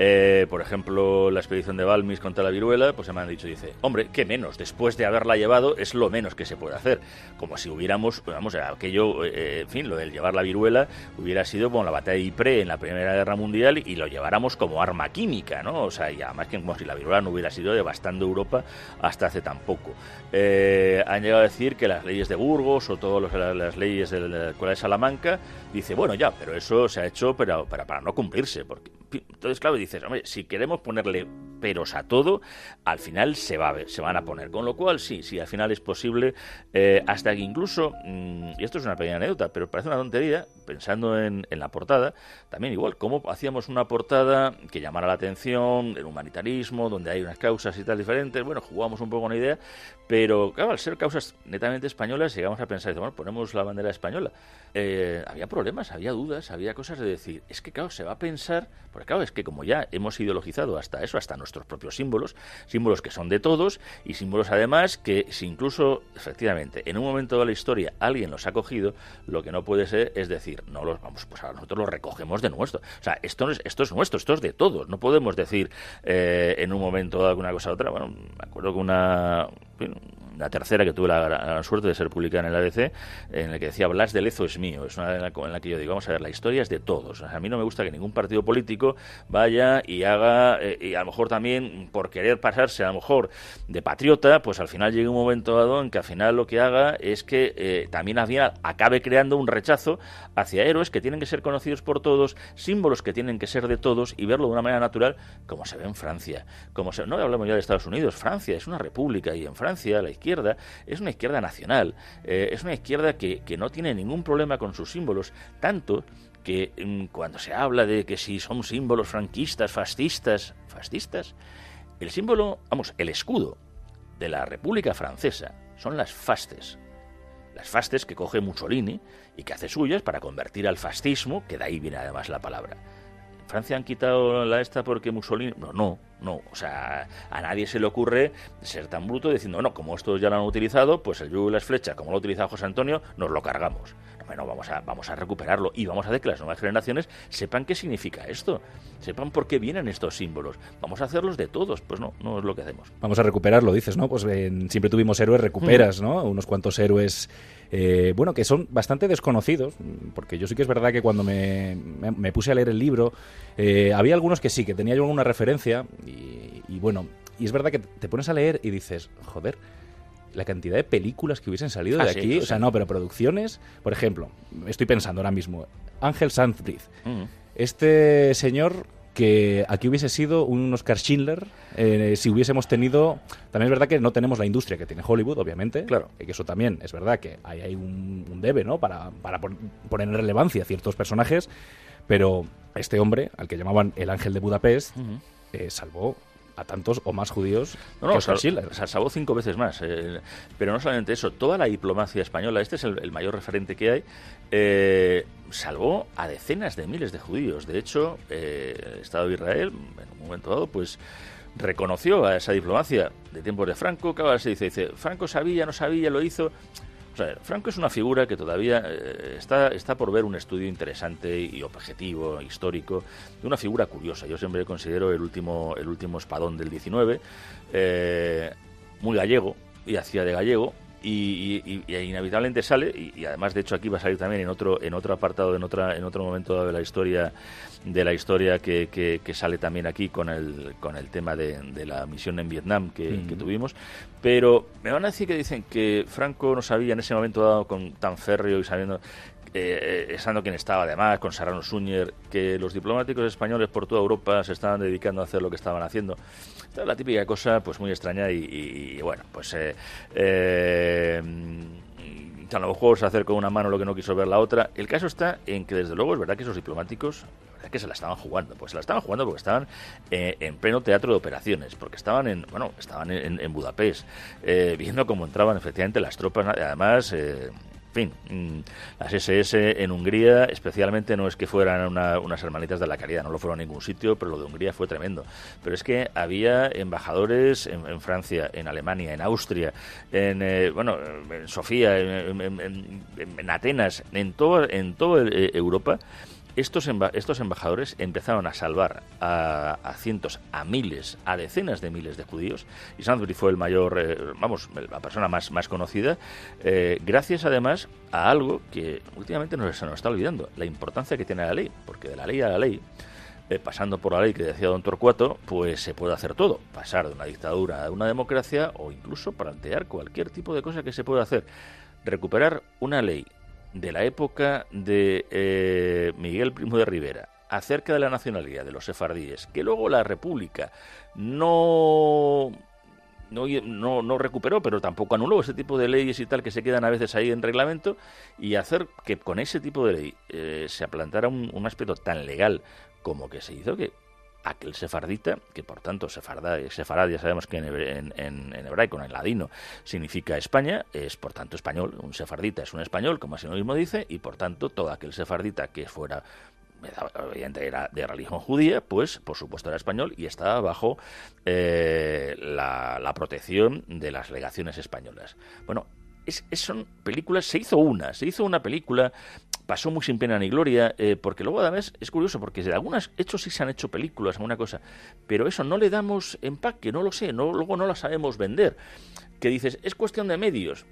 eh, por ejemplo, la expedición de Balmis contra la viruela, pues se me han dicho, dice, hombre, ¿qué menos? Después de haberla llevado es lo menos que se puede hacer. Como si hubiéramos, vamos, aquello, eh, en fin, lo del llevar la viruela hubiera sido como la batalla de Ypres en la Primera Guerra Mundial y lo lleváramos como arma química, ¿no? O sea, y además que como si la viruela no hubiera sido devastando Europa hasta hace tan poco. Eh, han llegado a decir que las leyes de Burgos o todas las leyes de la Escuela de Salamanca, dice, bueno, ya, pero eso se ha hecho para, para, para no cumplirse, porque entonces, claro, dices, hombre, si queremos ponerle peros a todo, al final se, va a ver, se van a poner. Con lo cual, sí, sí, al final es posible, eh, hasta que incluso, mm, y esto es una pequeña anécdota, pero parece una tontería, pensando en, la portada, también igual, cómo hacíamos una portada que llamara la atención, el humanitarismo, donde hay unas causas y tal diferentes, bueno, jugamos un poco con la idea, pero claro, al ser causas netamente españolas, llegamos a pensar, bueno, ponemos la bandera española. Eh, había problemas, había dudas, había cosas de decir, es que claro, se va a pensar, porque claro, es que como ya hemos ideologizado hasta eso, hasta nuestros propios símbolos, símbolos que son de todos y símbolos además que si incluso, efectivamente, en un momento de la historia alguien los ha cogido, lo que no puede ser es decir, no los vamos, pues a nosotros los recogemos de nuestro. O sea, esto, no es, esto es nuestro, esto es de todos. No podemos decir eh, en un momento alguna cosa u otra. Bueno, me acuerdo que una la tercera que tuve la, suerte de ser publicada en el ABC, en la que decía Blas de Lezo es mío. Es una en la, que yo digo, vamos a ver, la historia es de todos. a mí no me gusta que ningún partido político vaya y haga, eh, y a lo mejor también por querer pasarse a lo mejor de patriota, pues al final llegue un momento dado en que al final lo que haga es que eh, también había, acabe creando un rechazo hacia héroes que tienen que ser conocidos por todos, símbolos que tienen que ser de todos y verlo de una manera natural, como se ve en Francia. Como no hablamos ya de Estados Unidos, Francia es una república y en Francia la izquierda es una izquierda nacional, eh, es una izquierda que, no tiene ningún problema con sus símbolos, tanto que mm, cuando se habla de que si son símbolos franquistas, fascistas, fascistas, el símbolo, vamos, el escudo de la República Francesa son las fastes. Las fastes que coge Mussolini y que hace suyas para convertir al fascismo, que de ahí viene además la palabra. Francia han quitado la esta porque Mussolini. No, no, no. O sea, a nadie se le ocurre ser tan bruto diciendo, no, como estos ya lo han utilizado, pues el yugo y las flechas, como lo ha utilizado José Antonio, nos lo cargamos. Bueno, vamos a, vamos a recuperarlo y vamos a hacer que las nuevas generaciones sepan qué significa esto, sepan por qué vienen estos símbolos. Vamos a hacerlos de todos. Pues no, no es lo que hacemos. Vamos a recuperarlo, dices, ¿no? Pues siempre tuvimos héroes, recuperas, mm. ¿no? Unos cuantos héroes eh, bueno, que son bastante desconocidos, porque yo sí que es verdad que cuando me, puse a leer el libro, eh, había algunos que sí, que tenía yo alguna referencia, y, bueno, y es verdad que te pones a leer y dices, joder, la cantidad de películas que hubiesen salido de ah, aquí, o sea, no, pero producciones, por ejemplo, estoy pensando ahora mismo, Ángel mm. este señor que aquí hubiese sido un Oscar Schindler eh, si hubiésemos tenido. También es verdad que no tenemos la industria que tiene Hollywood, obviamente. Claro. Que eso también es verdad que hay, hay un, debe, ¿no? Para, para poner en relevancia ciertos personajes. Pero este hombre, al que llamaban el ángel de Budapest, eh, salvó a tantos o más judíos no, no, salvó cinco veces más. Eh, pero no solamente eso, toda la diplomacia española, este es el, mayor referente que hay, eh, salvó a decenas de miles de judíos. De hecho, eh, el Estado de Israel, en un momento dado, pues reconoció a esa diplomacia de tiempos de Franco, que ahora se dice, dice, Franco sabía, no sabía, lo hizo. Franco es una figura que todavía eh, está, está por ver un estudio interesante y objetivo, histórico, de una figura curiosa. Yo siempre considero el último, el último espadón del 19, eh, muy gallego, y hacía de gallego, y, inevitablemente sale y, además de hecho aquí va a salir también en otro en otro apartado en otra en otro momento de la historia de la historia que, que, sale también aquí con el con el tema de, la misión en Vietnam que, tuvimos pero me van a decir que dicen que Franco no sabía en ese momento dado con tan férreo y sabiendo eh, estando quien estaba además, con Serrano Suñer, que los diplomáticos españoles por toda Europa se estaban dedicando a hacer lo que estaban haciendo. Esta es la típica cosa, pues muy extraña y, bueno, pues... Eh, eh, a lo mejor se hacer con una mano lo que no quiso ver la otra. El caso está en que, desde luego, es verdad que esos diplomáticos, que se la estaban jugando. Pues se la estaban jugando porque estaban eh, en pleno teatro de operaciones, porque estaban en, bueno, estaban en, Budapest, viendo cómo entraban efectivamente las tropas, además, fin, mm, las SS en Hungría, especialmente no es que fueran unas hermanitas de la caridad, no lo fueron a ningún sitio, pero lo de Hungría fue tremendo. Pero es que había embajadores en, Francia, en Alemania, en Austria, en, eh, bueno, en Sofía, en, Atenas, en, todo, en toda eh, Europa estos, embajadores empezaron a salvar a, cientos, a miles, a decenas de miles de judíos, y Sandbury fue el mayor, eh, vamos, la persona más, más conocida, eh, gracias además a algo que últimamente nos, se nos está olvidando, la importancia que tiene la ley, porque de la ley a la ley, eh, pasando por la ley que decía don Torcuato, pues se puede hacer todo, pasar de una dictadura a una democracia o incluso plantear cualquier tipo de cosa que se pueda hacer. Recuperar una ley de la época de eh, Miguel Primo de Rivera acerca de la nacionalidad de los sefardíes, que luego la República no no, no, recuperó, pero tampoco anuló ese tipo de leyes y tal que se quedan a veces ahí en reglamento y hacer que con ese tipo de ley eh, se aplantara un, un, aspecto tan legal como que se hizo que aquel sefardita, que por tanto sefarda, sefarad ya sabemos que en, en, hebraico, en ladino, significa España, es por tanto español, un sefardita es un español, como así mismo dice, y por tanto todo aquel sefardita que fuera obviamente era de religión judía, pues por supuesto era español y estaba bajo eh, la, la protección de las legaciones españolas. Bueno, es, son películas, se hizo una, se hizo una película, pasó muy sin pena ni gloria, eh, porque luego además es curioso, porque de algunos hechos sí se han hecho películas, alguna cosa, pero eso no le damos empaque, no lo sé, luego no la sabemos vender. Que dices, es cuestión de medios.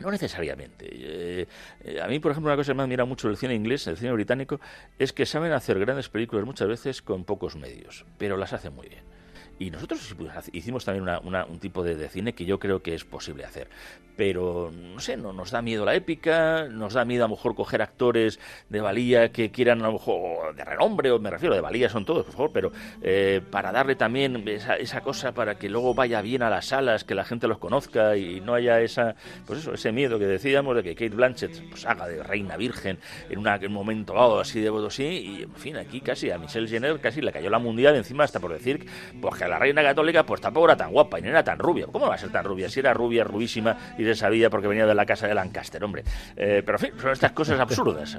No necesariamente. Eh, eh, a mí, por ejemplo, una cosa que me admira mucho del cine inglés, el cine británico, es que saben hacer grandes películas muchas veces con pocos medios, pero las hacen muy bien. Y nosotros hicimos también un tipo de, cine que yo creo que es posible hacer. Pero, no sé, no, nos da miedo la épica, nos da miedo a lo mejor coger actores de valía que quieran a lo mejor de renombre, o me refiero, de valía son todos, por favor, pero eh, para darle también esa, esa cosa para que luego vaya bien a las salas, que la gente los conozca y no haya esa, pues eso, ese miedo que decíamos de que Kate Blanchett pues, haga de reina virgen en, una, un momento dado así de así y en fin, aquí casi a Michelle Jenner casi le cayó la mundial encima hasta por decir pues que la reina católica pues tampoco era tan guapa y no era tan rubia. ¿Cómo va a ser tan rubia? Si era rubia, rubísima y se sabía porque venía de la casa de Lancaster, hombre. Eh, pero en fin, son estas cosas absurdas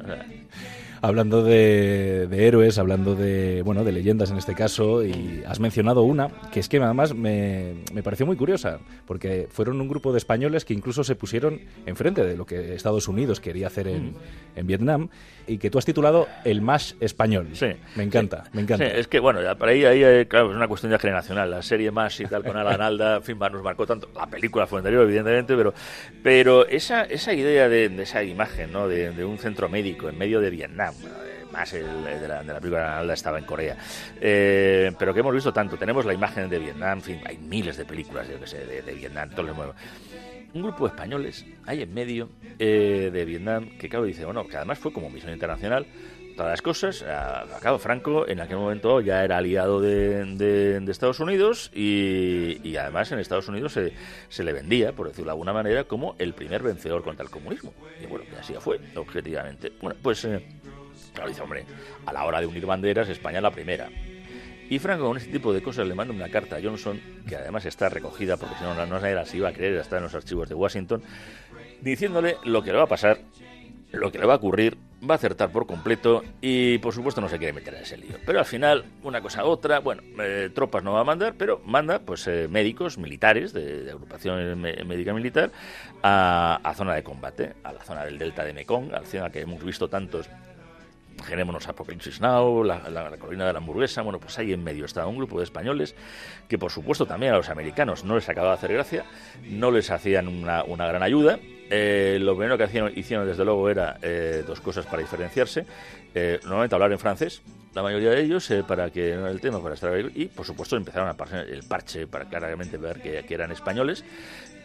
hablando de, héroes, hablando de, bueno, de leyendas en este caso, y has mencionado una que es que además me, me pareció muy curiosa, porque fueron un grupo de españoles que incluso se pusieron enfrente de lo que Estados Unidos quería hacer en, mm. en Vietnam, y que tú has titulado El más español. Sí. Me encanta, me encanta. es que, bueno, para ahí, ahí, claro, es una cuestión ya generacional. La serie más y tal con Alan Alda, en fin, nos marcó tanto. La película fue anterior, evidentemente, pero, pero esa, esa idea de, esa imagen, ¿no? De, de un centro médico en medio de Vietnam, más el, de, la, de la película estaba en Corea. Eh, pero que hemos visto tanto. Tenemos la imagen de Vietnam, en fin, hay miles de películas, yo que sé, de, Vietnam, todo lo nuevo. Un grupo de españoles ahí en medio eh, de Vietnam que, claro, dice, bueno, que además fue como misión internacional, todas las cosas. Acabo Franco en aquel momento ya era aliado de, Estados Unidos y, además en Estados Unidos se, le vendía, por decirlo de alguna manera, como el primer vencedor contra el comunismo. Y bueno, así fue, objetivamente. Bueno, pues eh, Claro, dice, hombre, a la hora de unir banderas, España es la primera. Y Franco con este tipo de cosas le manda una carta a Johnson, que además está recogida, porque si no, no iba a creer, está en los archivos de Washington, diciéndole lo que le va a pasar, lo que le va a ocurrir, va a acertar por completo y por supuesto no se quiere meter en ese lío. Pero al final, una cosa a otra, bueno, eh, tropas no va a mandar, pero manda pues eh, médicos, militares, de, agrupación médica militar, a, a, zona de combate, a la zona del delta de Mekong, a la zona que hemos visto tantos Generémonos Apocalipsis Now, la, la, colina de la hamburguesa, bueno, pues ahí en medio estaba un grupo de españoles que por supuesto también a los americanos no les acababa de hacer gracia, no les hacían una, gran ayuda. Eh, lo primero que hacían, hicieron desde luego era eh, dos cosas para diferenciarse. Eh, normalmente hablar en francés, la mayoría de ellos, para que no era el tema, para estar y por supuesto empezaron a pasar el parche para claramente ver que, que eran españoles.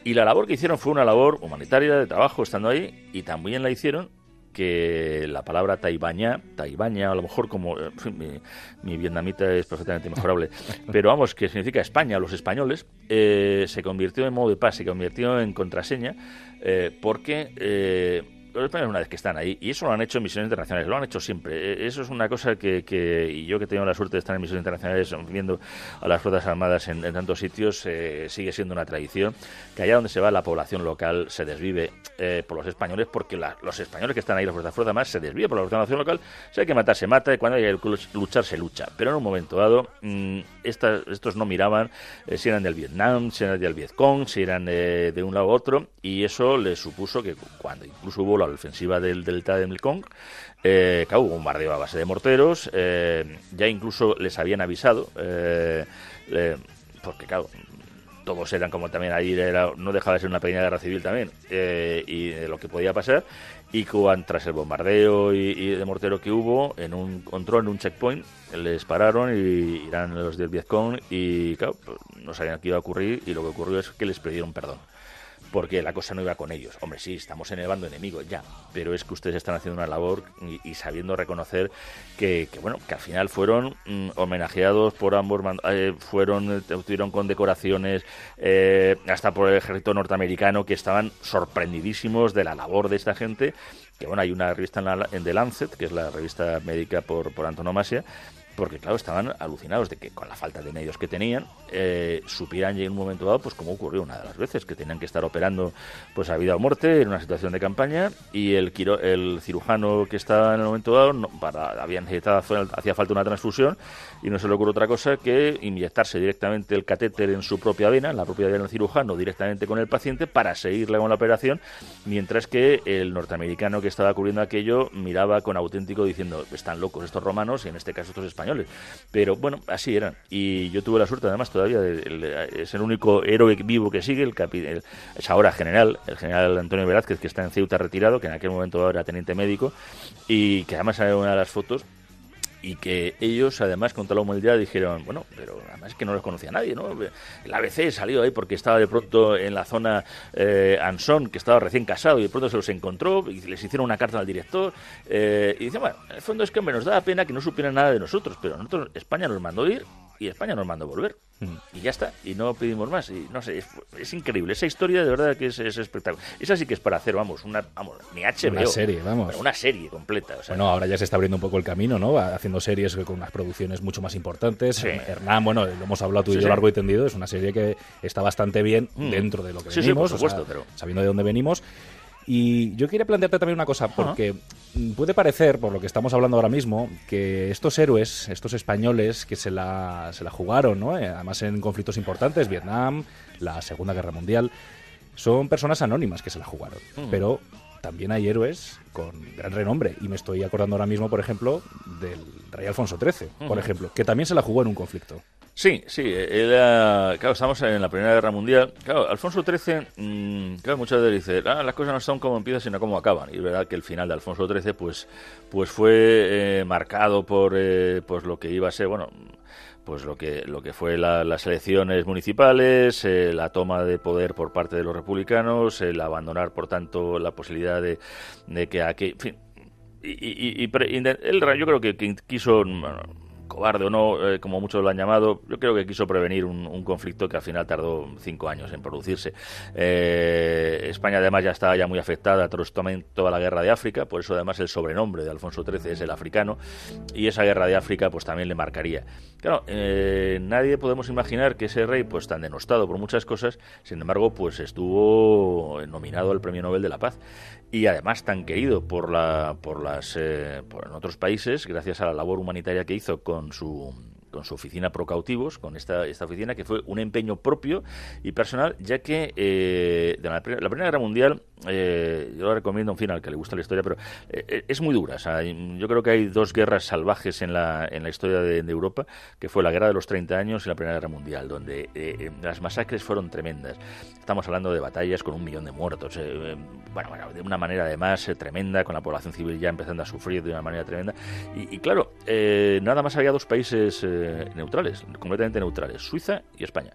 Y la labor que hicieron fue una labor humanitaria de trabajo estando ahí y también la hicieron que la palabra taibaña, taibaña, a lo mejor como eh, <laughs> mi, vietnamita es perfectamente mejorable, <laughs> pero vamos, que significa España, los españoles, eh, se convirtió en modo de paz, se convirtió en contraseña, eh, porque los españoles una vez que están ahí, y eso lo han hecho en misiones internacionales, lo han hecho siempre. E, eso es una cosa que, que y yo que he tenido la suerte de estar en misiones internacionales viendo a las Fuerzas Armadas en, tantos sitios, eh, sigue siendo una tradición, que allá donde se va la población local se desvive eh, por los españoles, porque los españoles que están ahí, las Fuerzas Armadas, se desvive por la población local, si hay que matar, se mata, y cuando hay que luchar, se lucha. Pero en un momento dado, mm, estos no miraban eh, si eran del Vietnam, si eran del Vietcong, si eran de un lado u otro, y eso les supuso que cuando incluso hubo la la ofensiva del delta de Mekong, eh, hubo un bombardeo a base de morteros, eh, ya incluso les habían avisado, eh, porque claro, todos eran como también ahí, era, no dejaba de ser una pequeña guerra civil también, eh, y de lo que podía pasar, y tras el bombardeo y, de mortero que hubo, en un control, en un checkpoint, les pararon y eran los del Vietcong y claro, pues, no sabían qué iba a ocurrir y lo que ocurrió es que les pidieron perdón porque la cosa no iba con ellos. Hombre, sí, estamos en el bando enemigo, ya, pero es que ustedes están haciendo una labor y, sabiendo reconocer que, bueno, que al final fueron mm, homenajeados por ambos, eh, fueron, tuvieron condecoraciones eh, hasta por el ejército norteamericano que estaban sorprendidísimos de la labor de esta gente que bueno, hay una revista en, la, en The Lancet, que es la revista médica por, por antonomasia, porque claro, estaban alucinados de que con la falta de medios que tenían, eh, supieran en un momento dado, pues como ocurrió una de las veces, que tenían que estar operando pues a vida o muerte en una situación de campaña y el, el cirujano que estaba en el momento dado, no, para, había necesitado, hacía falta una transfusión y no se le ocurre otra cosa que inyectarse directamente el catéter en su propia vena, en la propia vena del cirujano, directamente con el paciente para seguirle con la operación, mientras que el norteamericano que estaba cubriendo aquello miraba con auténtico diciendo, están locos estos romanos y en este caso estos españoles pero bueno, así eran. Y yo tuve la suerte, además, todavía, de, es el único héroe vivo que sigue, el, el, es ahora general, el general Antonio Velázquez, que está en Ceuta retirado, que en aquel momento era teniente médico, y que además sale una de las fotos y que ellos, además, con toda la humildad, dijeron, bueno, pero además que no los conocía nadie, ¿no? El ABC salió ahí porque estaba de pronto en la zona eh, Anson, que estaba recién casado, y de pronto se los encontró y les hicieron una carta al director. Eh, y dicen, bueno, en el fondo es que nos da pena que no supieran nada de nosotros, pero nosotros, España nos mandó ir y España nos mandó volver. Y ya está, y no pedimos más. Y no sé, es, increíble. Esa historia de verdad que es, espectacular. Esa sí que es para hacer, vamos, una, vamos, ni HBO. Una serie, vamos. una serie completa. bueno, ahora ya se está abriendo un poco el camino, ¿no? Haciendo series con unas producciones mucho más importantes. Hernán, bueno, lo hemos hablado tú y yo largo y tendido, es una serie que está bastante bien mm. dentro de lo que venimos. por supuesto, pero... Sabiendo de dónde venimos. Y yo quería plantearte también una cosa, porque puede parecer, por lo que estamos hablando ahora mismo, que estos héroes, estos españoles que se la, se la jugaron, ¿no? Eh, además en conflictos importantes, Vietnam, la Segunda Guerra Mundial, son personas anónimas que se la jugaron. Mm. Pero también hay héroes con gran renombre. Y me estoy acordando ahora mismo, por ejemplo, del rey Alfonso XIII, por ejemplo, que también se la jugó en un conflicto. Sí, sí, era, claro, estamos en la Primera Guerra Mundial. Claro, Alfonso XIII, mmm, claro, muchas veces dice, ah, las cosas no son como empiezan, sino como acaban. Y es verdad que el final de Alfonso XIII, pues, pues fue eh, marcado por eh, pues lo que iba a ser, bueno, pues lo que lo que fue las elecciones municipales, eh, la toma de poder por parte de los republicanos, el abandonar, por tanto, la posibilidad de, de que aquí, en fin, y, y, y, él, yo creo que, quiso cobarde o no, eh, como muchos lo han llamado, yo creo que quiso prevenir un, conflicto que al final tardó cinco años en producirse. Eh, España además ya estaba ya muy afectada tras toda la guerra de África, por eso además el sobrenombre de Alfonso XIII es el africano, y esa guerra de África pues también le marcaría. Claro, eh, nadie podemos imaginar que ese rey, pues tan denostado por muchas cosas, sin embargo, pues estuvo nominado al Premio Nobel de la Paz y además tan querido por la por las por en otros países gracias a la labor humanitaria que hizo con con su con su oficina pro cautivos, con esta, esta oficina que fue un empeño propio y personal, ya que eh, la, Primera Guerra Mundial, eh, yo lo recomiendo, en fin, al que le gusta la historia, pero eh, es muy dura. yo creo que hay dos guerras salvajes en la, en la historia de, Europa, que fue la Guerra de los 30 años y la Primera Guerra Mundial, donde las masacres fueron tremendas. Estamos hablando de batallas con un millón de muertos, bueno, bueno, de una manera además tremenda, con la población civil ya empezando a sufrir de una manera tremenda. Y, y claro, nada más había dos países neutrales, completamente neutrales, Suiza y España.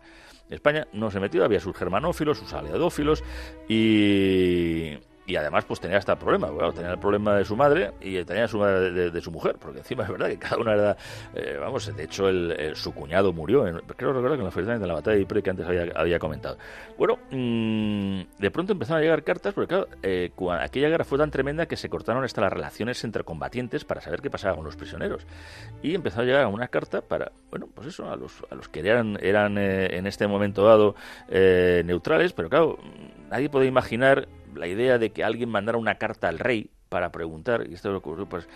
España no se metió, había sus germanófilos, sus aliadófilos y, y además pues tenía hasta problema, tenía el problema de su madre y tenía su madre de, su mujer, porque encima <laughs> es verdad que cada una era, eh, vamos, de hecho el, su cuñado murió, en, creo recordar que en la de la batalla de Ypres que antes había, comentado. Bueno, mm, de pronto empezaron a llegar cartas, porque claro, eh, aquella guerra fue tan tremenda que se cortaron hasta las relaciones entre combatientes para saber qué pasaba con los prisioneros. Y empezó a llegar una carta para, bueno, pues eso, a los, a los que eran, eran eh, en este momento dado neutrales, pero claro, nadie puede imaginar la idea de que alguien mandara una carta al rey para preguntar, y esto lo ocurrió, pues,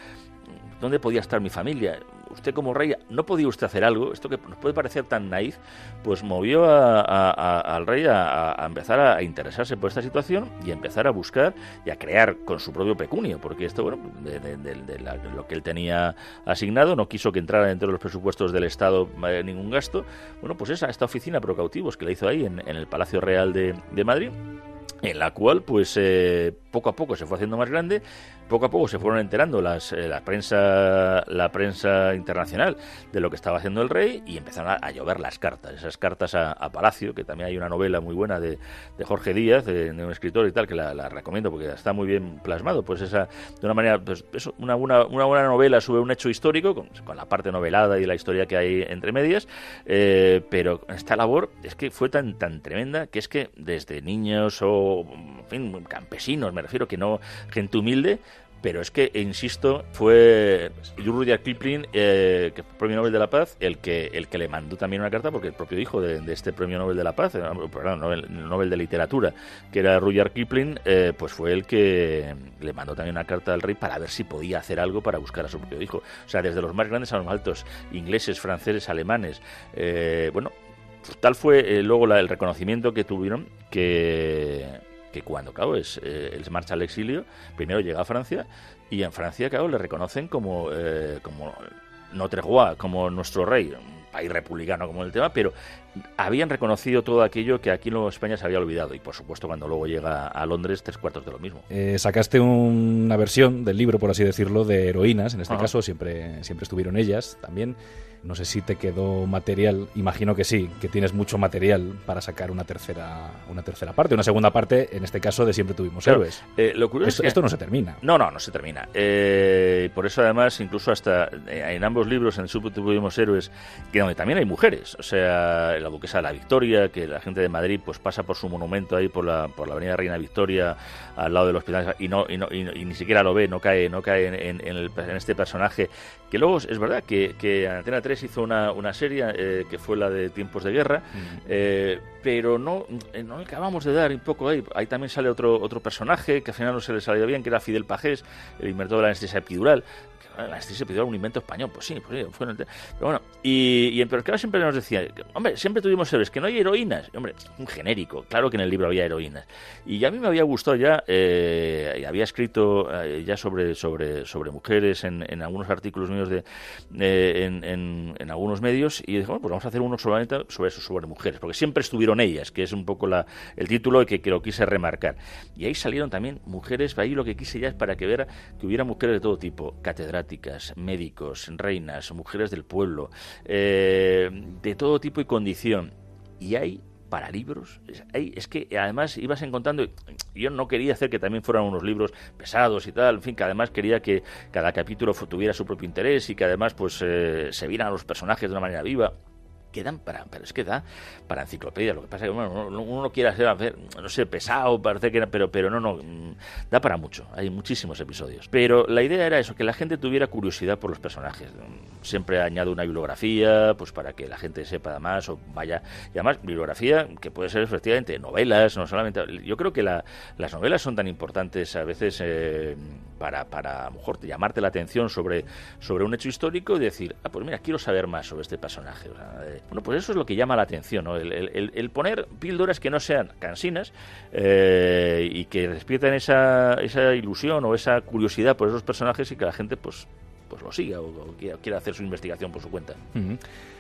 ¿dónde podía estar mi familia? Usted como rey, ¿no podía usted hacer algo? Esto que nos puede parecer tan naif, pues movió al rey a, empezar a interesarse por esta situación y a empezar a buscar y a crear con su propio pecunio, porque esto, bueno, de, lo que él tenía asignado, no quiso que entrara dentro de los presupuestos del Estado eh, ningún gasto, bueno, pues esa, esta oficina pro cautivos que la hizo ahí en, en el Palacio Real de Madrid, en la cual pues eh, poco a poco se fue haciendo más grande poco a poco se fueron enterando las, eh, la prensa la prensa internacional de lo que estaba haciendo el rey y empezaron a, llover las cartas esas cartas a, Palacio que también hay una novela muy buena de, de Jorge Díaz de, un escritor y tal que la, recomiendo porque está muy bien plasmado pues esa de una manera pues una, una, una buena novela sobre un hecho histórico con, la parte novelada y la historia que hay entre medias eh, pero esta labor es que fue tan tan tremenda que es que desde niños o en fin campesinos me refiero que no gente humilde pero es que, insisto, fue Rudyard Kipling, eh, que fue premio Nobel de la Paz, el que, el que le mandó también una carta, porque el propio hijo de, este premio Nobel de la Paz, eh, perdón, Nobel, Nobel de Literatura, que era Rudyard Kipling, eh, pues fue el que le mandó también una carta al rey para ver si podía hacer algo para buscar a su propio hijo. O sea, desde los más grandes a los más altos, ingleses, franceses, alemanes, bueno, tal fue luego el reconocimiento que tuvieron que que cuando, claro, es, eh, él marcha al exilio, primero llega a Francia y en Francia, claro, le reconocen como, eh, como Notre Roi, como nuestro rey, un país republicano como el tema, pero habían reconocido todo aquello que aquí en España se había olvidado y por supuesto cuando luego llega a Londres tres cuartos de lo mismo. Eh, sacaste una versión del libro, por así decirlo, de heroínas, en este caso siempre, siempre estuvieron ellas también. No sé si te quedó material, imagino que sí, que tienes mucho material para sacar una tercera, una tercera parte, una segunda parte, en este caso de Siempre tuvimos héroes. Eh, lo curioso esto, es que... esto no se termina. No, no, no se termina. Eh, por eso además, incluso hasta en ambos libros, en Siempre tuvimos héroes, que donde también hay mujeres, o sea, la duquesa de la Victoria, que la gente de Madrid pues pasa por su monumento ahí por la, por la avenida Reina Victoria, al lado del hospital, y no, y, no, y, ni siquiera lo ve, no cae, no cae en, en, este personaje, que luego es verdad que, que Antena 3 hizo una, una serie eh, que fue la de Tiempos de Guerra, eh, pero no, eh, no acabamos de dar un poco ahí. Ahí también sale otro, otro personaje que al final no se le salió bien, que era Fidel Pajés, el inventor de la anestesia epidural, la se pidió un invento español. Pues sí, pues sí. Fue pero bueno, y, y pero claro, siempre nos decía, hombre, siempre tuvimos héroes, que no hay heroínas. hombre, un genérico. Claro que en el libro había heroínas. Y a mí me había gustado ya, eh, había escrito eh, ya sobre, sobre, sobre mujeres en, en algunos artículos míos de, eh, en, en, algunos medios. Y dije, bueno, pues vamos a hacer uno solamente sobre eso, sobre mujeres. Porque siempre estuvieron ellas, que es un poco la, el título y que, que lo quise remarcar. Y ahí salieron también mujeres, ahí lo que quise ya es para que viera que hubiera mujeres de todo tipo, catedráticas médicos, reinas, mujeres del pueblo, eh, de todo tipo y condición. Y hay para libros. Es que además ibas encontrando, yo no quería hacer que también fueran unos libros pesados y tal, en fin, que además quería que cada capítulo tuviera su propio interés y que además pues eh, se vieran a los personajes de una manera viva quedan para, pero es que da para enciclopedia. Lo que pasa es que uno, no quiere hacer, no sé, pesado, parece que pero, pero no, no, mm, da para mucho. Hay muchísimos episodios. Pero la idea era eso, que la gente tuviera curiosidad por los personajes. Siempre añado una bibliografía, pues para que la gente sepa más o vaya. Y además, bibliografía que puede ser efectivamente novelas, no solamente. Yo creo que las novelas son tan importantes a veces eh, para, para, a lo mejor, llamarte la atención sobre, sobre un hecho histórico y decir, ah, pues mira, quiero saber más sobre este personaje. Bueno, pues eso es lo que llama la atención, ¿no? el, poner píldoras que no sean cansinas eh, y que despierten esa, esa ilusión o esa curiosidad por esos personajes y que la gente pues pues lo siga o, quiera, hacer su investigación por su cuenta.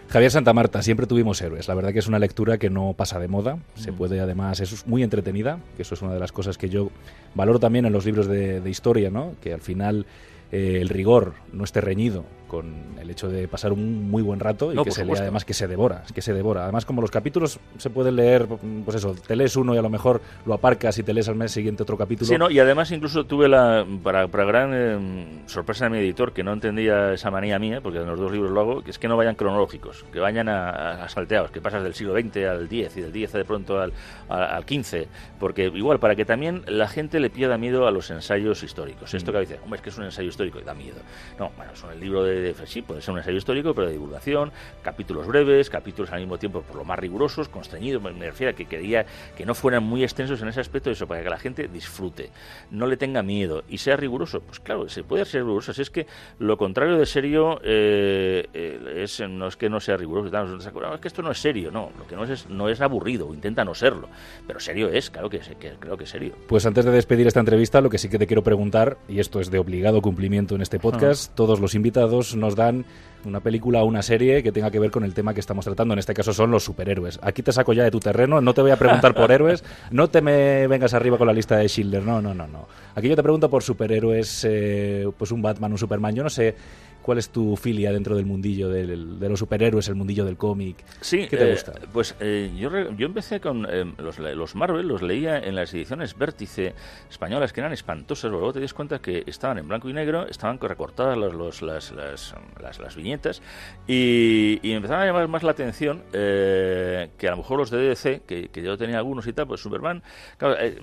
Javier Santa Marta, siempre tuvimos héroes. La verdad que es una lectura que no pasa de moda. Se puede, además, es muy entretenida, que eso es una de las cosas que yo valoro también en los libros de, de historia, ¿no? Que al final eh, el rigor no esté reñido con el hecho de pasar un muy buen rato y que se lea además que se devora, que se devora. Además, como los capítulos se pueden leer, pues eso, te lees uno y a lo mejor lo aparcas y te lees al mes siguiente otro capítulo. Sí, no, y además incluso tuve la, para, para gran eh, sorpresa de mi editor, que no entendía esa manía mía, porque en los dos libros lo hago, que es que no vayan cronológicos, que vayan a, salteados, que pasas del siglo XX al X y del X de pronto al, al, XV, porque igual, para que también la gente le pierda miedo a los ensayos históricos. Esto que dice, hombre, es que es un ensayo histórico y da miedo. No, bueno, son el libro de, sí, puede ser un ensayo histórico, pero de divulgación, capítulos breves, capítulos al mismo tiempo por lo más rigurosos, constreñidos, me, refiero a que quería que no fueran muy extensos en ese aspecto, eso para que la gente disfrute, no le tenga miedo y sea riguroso. Pues claro, se puede ser riguroso, así es que lo contrario de serio eh, eh, es, no es que no sea riguroso, es que esto no es serio, no, lo que no es, no es aburrido, intenta no serlo, pero serio es, claro que, que creo que es serio. Pues antes de despedir esta entrevista, lo que sí que te quiero preguntar, y esto es de obligado en este podcast, todos los invitados nos dan una película o una serie que tenga que ver con el tema que estamos tratando. En este caso son los superhéroes. Aquí te saco ya de tu terreno, no te voy a preguntar por <laughs> héroes, no te me vengas arriba con la lista de Schindler, no, no, no, no. Aquí yo te pregunto por superhéroes, eh, pues un Batman, un Superman, yo no sé ¿Cuál es tu filia dentro del mundillo del- de los superhéroes, el mundillo del cómic? Sí, ¿Qué te eh, gusta? Pues eh, yo, yo empecé con eh, los, los Marvel, los leía en las ediciones Vértice españolas, que eran espantosas, luego te das cuenta que estaban en blanco y negro, estaban recortadas los, los- las, las, las- las viñetas, y, y empezaron a llamar más la atención eh, que a lo mejor los de DC, que, que yo tenía algunos y tal, pues Superman, claro, eh,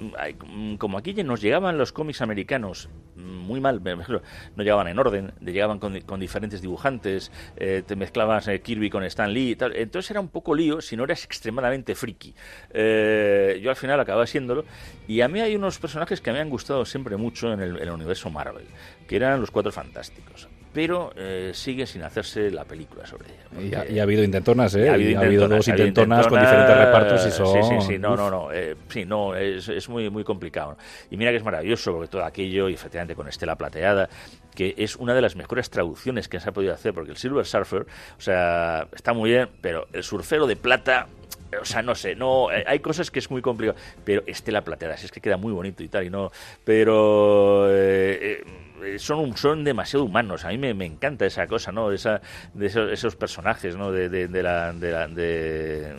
como aquí nos llegaban los cómics americanos muy mal, me imagino, no llegaban en orden, de- llegaban con, con diferentes dibujantes, eh, te mezclabas eh, Kirby con Stan Lee y tal, entonces era un poco lío si no eras extremadamente friki. Eh, yo al final acababa siéndolo, y a mí hay unos personajes que me han gustado siempre mucho en el, en el universo Marvel, que eran los Cuatro Fantásticos. Pero eh, sigue sin hacerse la película sobre ellos. Y ha, y ha habido intentonas, ¿eh? Ha habido, Y ha habido dos habido intentonas con diferentes repartos y Sí, son... sí, sí, no, Uf. no, no. eh, sí, no, es, es muy, muy complicado. Y mira que es maravilloso, porque todo aquello, y efectivamente con Estela Plateada, que es una de las mejores traducciones que se ha podido hacer, porque el Silver Surfer, o sea, está muy bien, pero el surfero de plata. O sea, no sé, no eh, hay cosas que es muy complicado, pero Estela Plateada, si es que queda muy bonito y tal, y no, pero eh, eh, son un- son demasiado humanos. A mí me, encanta esa cosa, ¿no? Esa, de esos, esos personajes, ¿no? De, de, de la, de, la- de-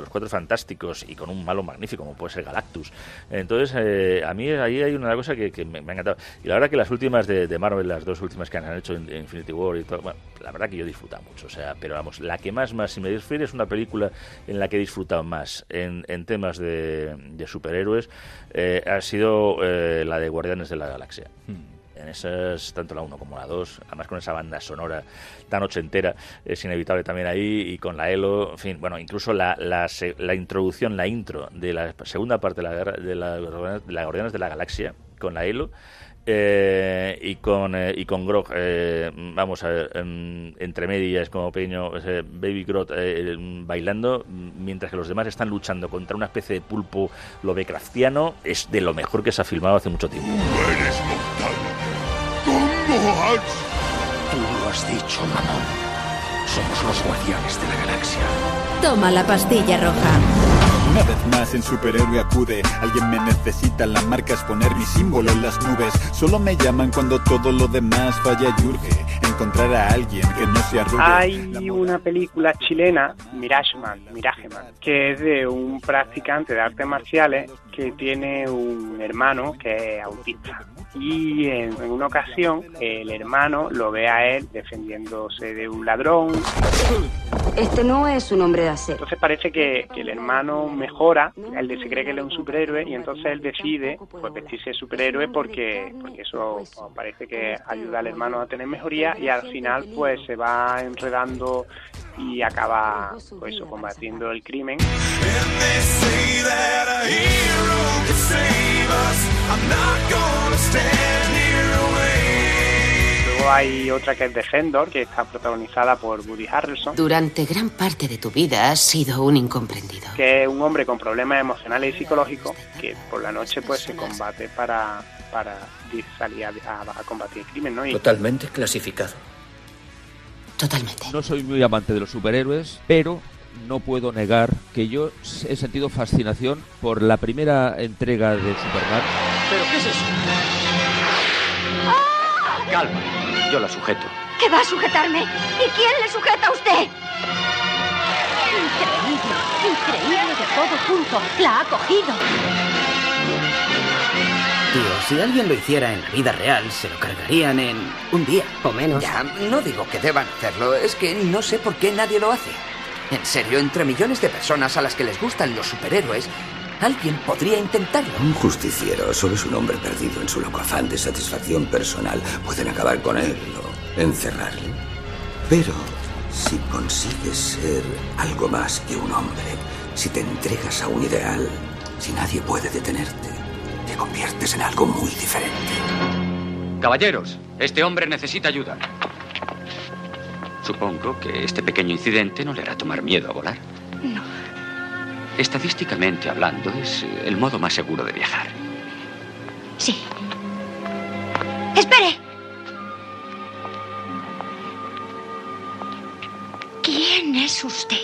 los cuatro fantásticos y con un malo magnífico como puede ser Galactus. Entonces, eh, a mí ahí hay una cosa que, que me, ha encantado. Y la verdad que las últimas de, Marvel, las dos últimas que han hecho Infinity War y todo, bueno, la verdad que yo he disfrutado mucho. O sea, pero vamos, la que más, más, si me refieres, una película en la que he disfrutado más en, en temas de, superhéroes, eh, ha sido eh, la de Guardianes de la Galaxia. En esas, tanto la 1 como la 2, además con esa banda sonora tan ochentera, es inevitable también ahí, y con la Elo, en fin, bueno, incluso la, la, la introducción, la intro de la segunda parte de la, de la, de la de la Galaxia, con la Elo, eh, y con eh, y con Grog eh, vamos a ver entre medias como pequeño Baby em, bailando mientras que los demás están luchando contra una especie de pulpo lovecraftiano es de lo mejor que se ha filmado hace mucho tiempo Eres mortal. ¿Cómo has...? Tú lo has dicho, mamón. Somos los guardianes de la galaxia. Toma la pastilla roja. Una vez más en superhéroe acude Alguien me necesita, la marca es poner mi símbolo en las nubes Solo me llaman cuando todo lo demás falla y urge Encontrar a alguien que no se arrugue Hay una película chilena, Mirageman, Mirageman, que es de un practicante de artes marciales que tiene un hermano que es autista. Y en, en una ocasión el hermano lo ve a él defendiéndose de un ladrón. Este no es un hombre de acero. Entonces parece que, que el hermano mejora, él se cree que él es un superhéroe y entonces él decide pues, vestirse de superhéroe porque, porque eso pues, parece que ayuda al hermano a tener mejoría y al final pues se va enredando y acaba pues combatiendo el crimen. Luego hay otra que es Fendor, que está protagonizada por Woody Harrelson, Durante gran parte de tu vida has sido un incomprendido. que es un hombre con problemas emocionales y psicológicos que por la noche pues se combate para, para salir a, a- a combatir el crimen, ¿no? Y, Totalmente clasificado. Totalmente. No soy muy amante de los superhéroes, pero no puedo negar que yo he sentido fascinación por la primera entrega de Superman. ¿Pero qué es eso? Calma, yo la sujeto. ¿Qué va a sujetarme? ¿Y quién le sujeta a usted? Increíble, increíble de todo junto. La ha cogido. Tío, si alguien lo hiciera en la vida real, se lo cargarían en un día o menos. Ya, no digo que deban hacerlo, es que no sé por qué nadie lo hace. En serio, entre millones de personas a las que les gustan los superhéroes, alguien podría intentarlo. Un justiciero solo es un hombre perdido en su loco afán de satisfacción personal. Pueden acabar con él o encerrarle. Pero si consigues ser algo más que un hombre, si te entregas a un ideal, si nadie puede detenerte, te conviertes en algo muy diferente. Caballeros, este hombre necesita ayuda. Supongo que este pequeño incidente no le hará tomar miedo a volar. No. Estadísticamente hablando, es el modo más seguro de viajar. Sí. ¡Espere! ¿Quién es usted?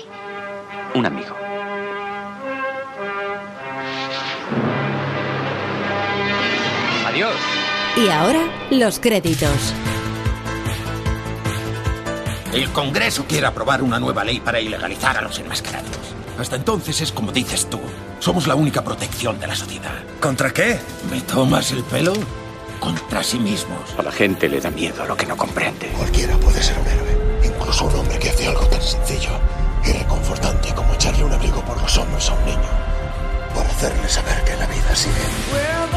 Un amigo. Adiós. Y ahora, los créditos. El Congreso quiere aprobar una nueva ley para ilegalizar a los enmascarados. Hasta entonces es como dices tú. Somos la única protección de la sociedad. ¿Contra qué? ¿Me tomas el pelo? Contra sí mismos. A la gente le da miedo lo que no comprende. Cualquiera puede ser un héroe. Incluso un hombre que hace algo tan sencillo y reconfortante como echarle un abrigo por los hombros a un niño. Por hacerle saber que la vida sigue.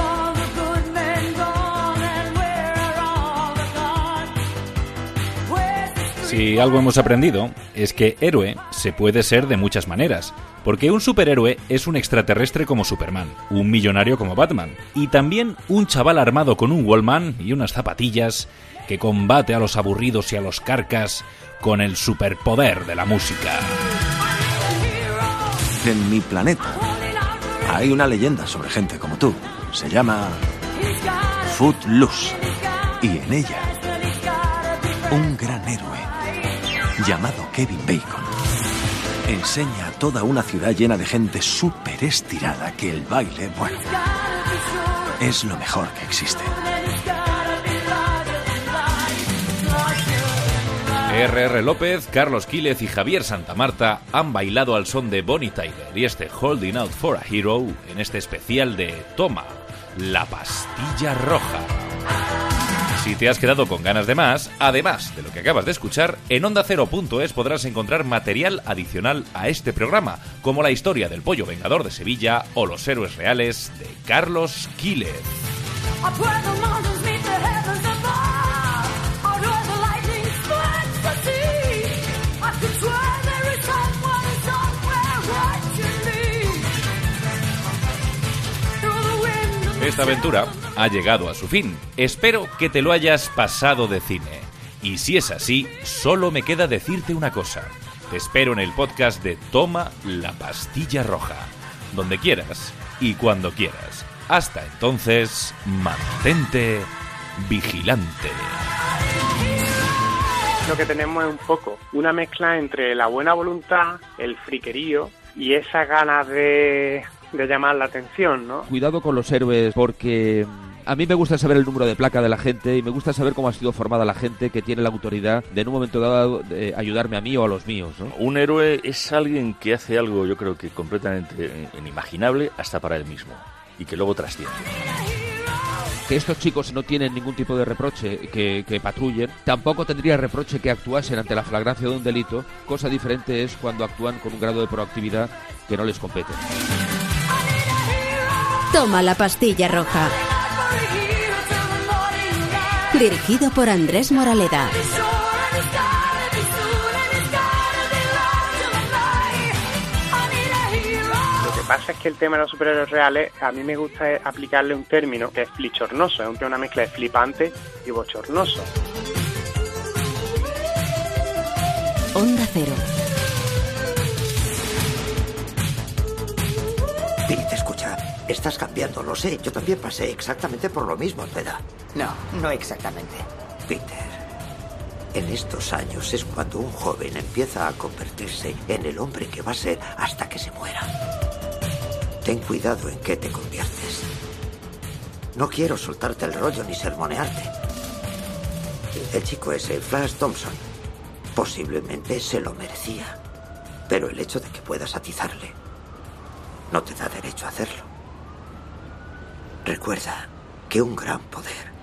Si algo hemos aprendido es que héroe se puede ser de muchas maneras, porque un superhéroe es un extraterrestre como Superman, un millonario como Batman, y también un chaval armado con un Wallman y unas zapatillas que combate a los aburridos y a los carcas con el superpoder de la música. En mi planeta hay una leyenda sobre gente como tú. Se llama Footloose. Y en ella, un gran héroe llamado Kevin Bacon enseña a toda una ciudad llena de gente súper estirada que el baile, bueno, es lo mejor que existe. R.R. López, Carlos Quílez y Javier Santamarta han bailado al son de Bonnie Tyler y este Holding Out for a Hero en este especial de Toma, la pastilla roja. Si te has quedado con ganas de más, además de lo que acabas de escuchar, en ondacero.es podrás encontrar material adicional a este programa, como la historia del pollo vengador de Sevilla o los héroes reales de Carlos Quílez. Esta aventura ha llegado a su fin. Espero que te lo hayas pasado de cine. Y si es así, solo me queda decirte una cosa. Te espero en el podcast de Toma la pastilla roja, donde quieras y cuando quieras. Hasta entonces, mantente vigilante. Lo que tenemos es un poco una mezcla entre la buena voluntad, el friquerío y esa ganas de, de llamar la atención, ¿no? Cuidado con los héroes porque a mí me gusta saber el número de placa de la gente y me gusta saber cómo ha sido formada la gente que tiene la autoridad de en un momento dado de ayudarme a mí o a los míos. ¿no? Un héroe es alguien que hace algo, yo creo que completamente inimaginable hasta para él mismo y que luego trasciende. Que estos chicos no tienen ningún tipo de reproche que, que patrullen, tampoco tendría reproche que actuasen ante la flagrancia de un delito. Cosa diferente es cuando actúan con un grado de proactividad que no les compete. Toma la pastilla roja. Dirigido por Andrés Moraleda. Lo que pasa es que el tema de los superhéroes reales, a mí me gusta aplicarle un término que es flichornoso, es una mezcla de flipante y bochornoso. Onda Cero. Pete, escucha, estás cambiando, lo sé. Yo también pasé exactamente por lo mismo a tu edad. No, no exactamente. Peter, en estos años es cuando un joven empieza a convertirse en el hombre que va a ser hasta que se muera. Ten cuidado en qué te conviertes. No quiero soltarte el rollo ni sermonearte. El chico ese, Flash Thompson, posiblemente se lo merecía. Pero el hecho de que puedas atizarle no te da derecho a hacerlo. Recuerda que un gran poder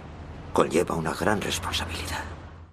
conlleva una gran responsabilidad.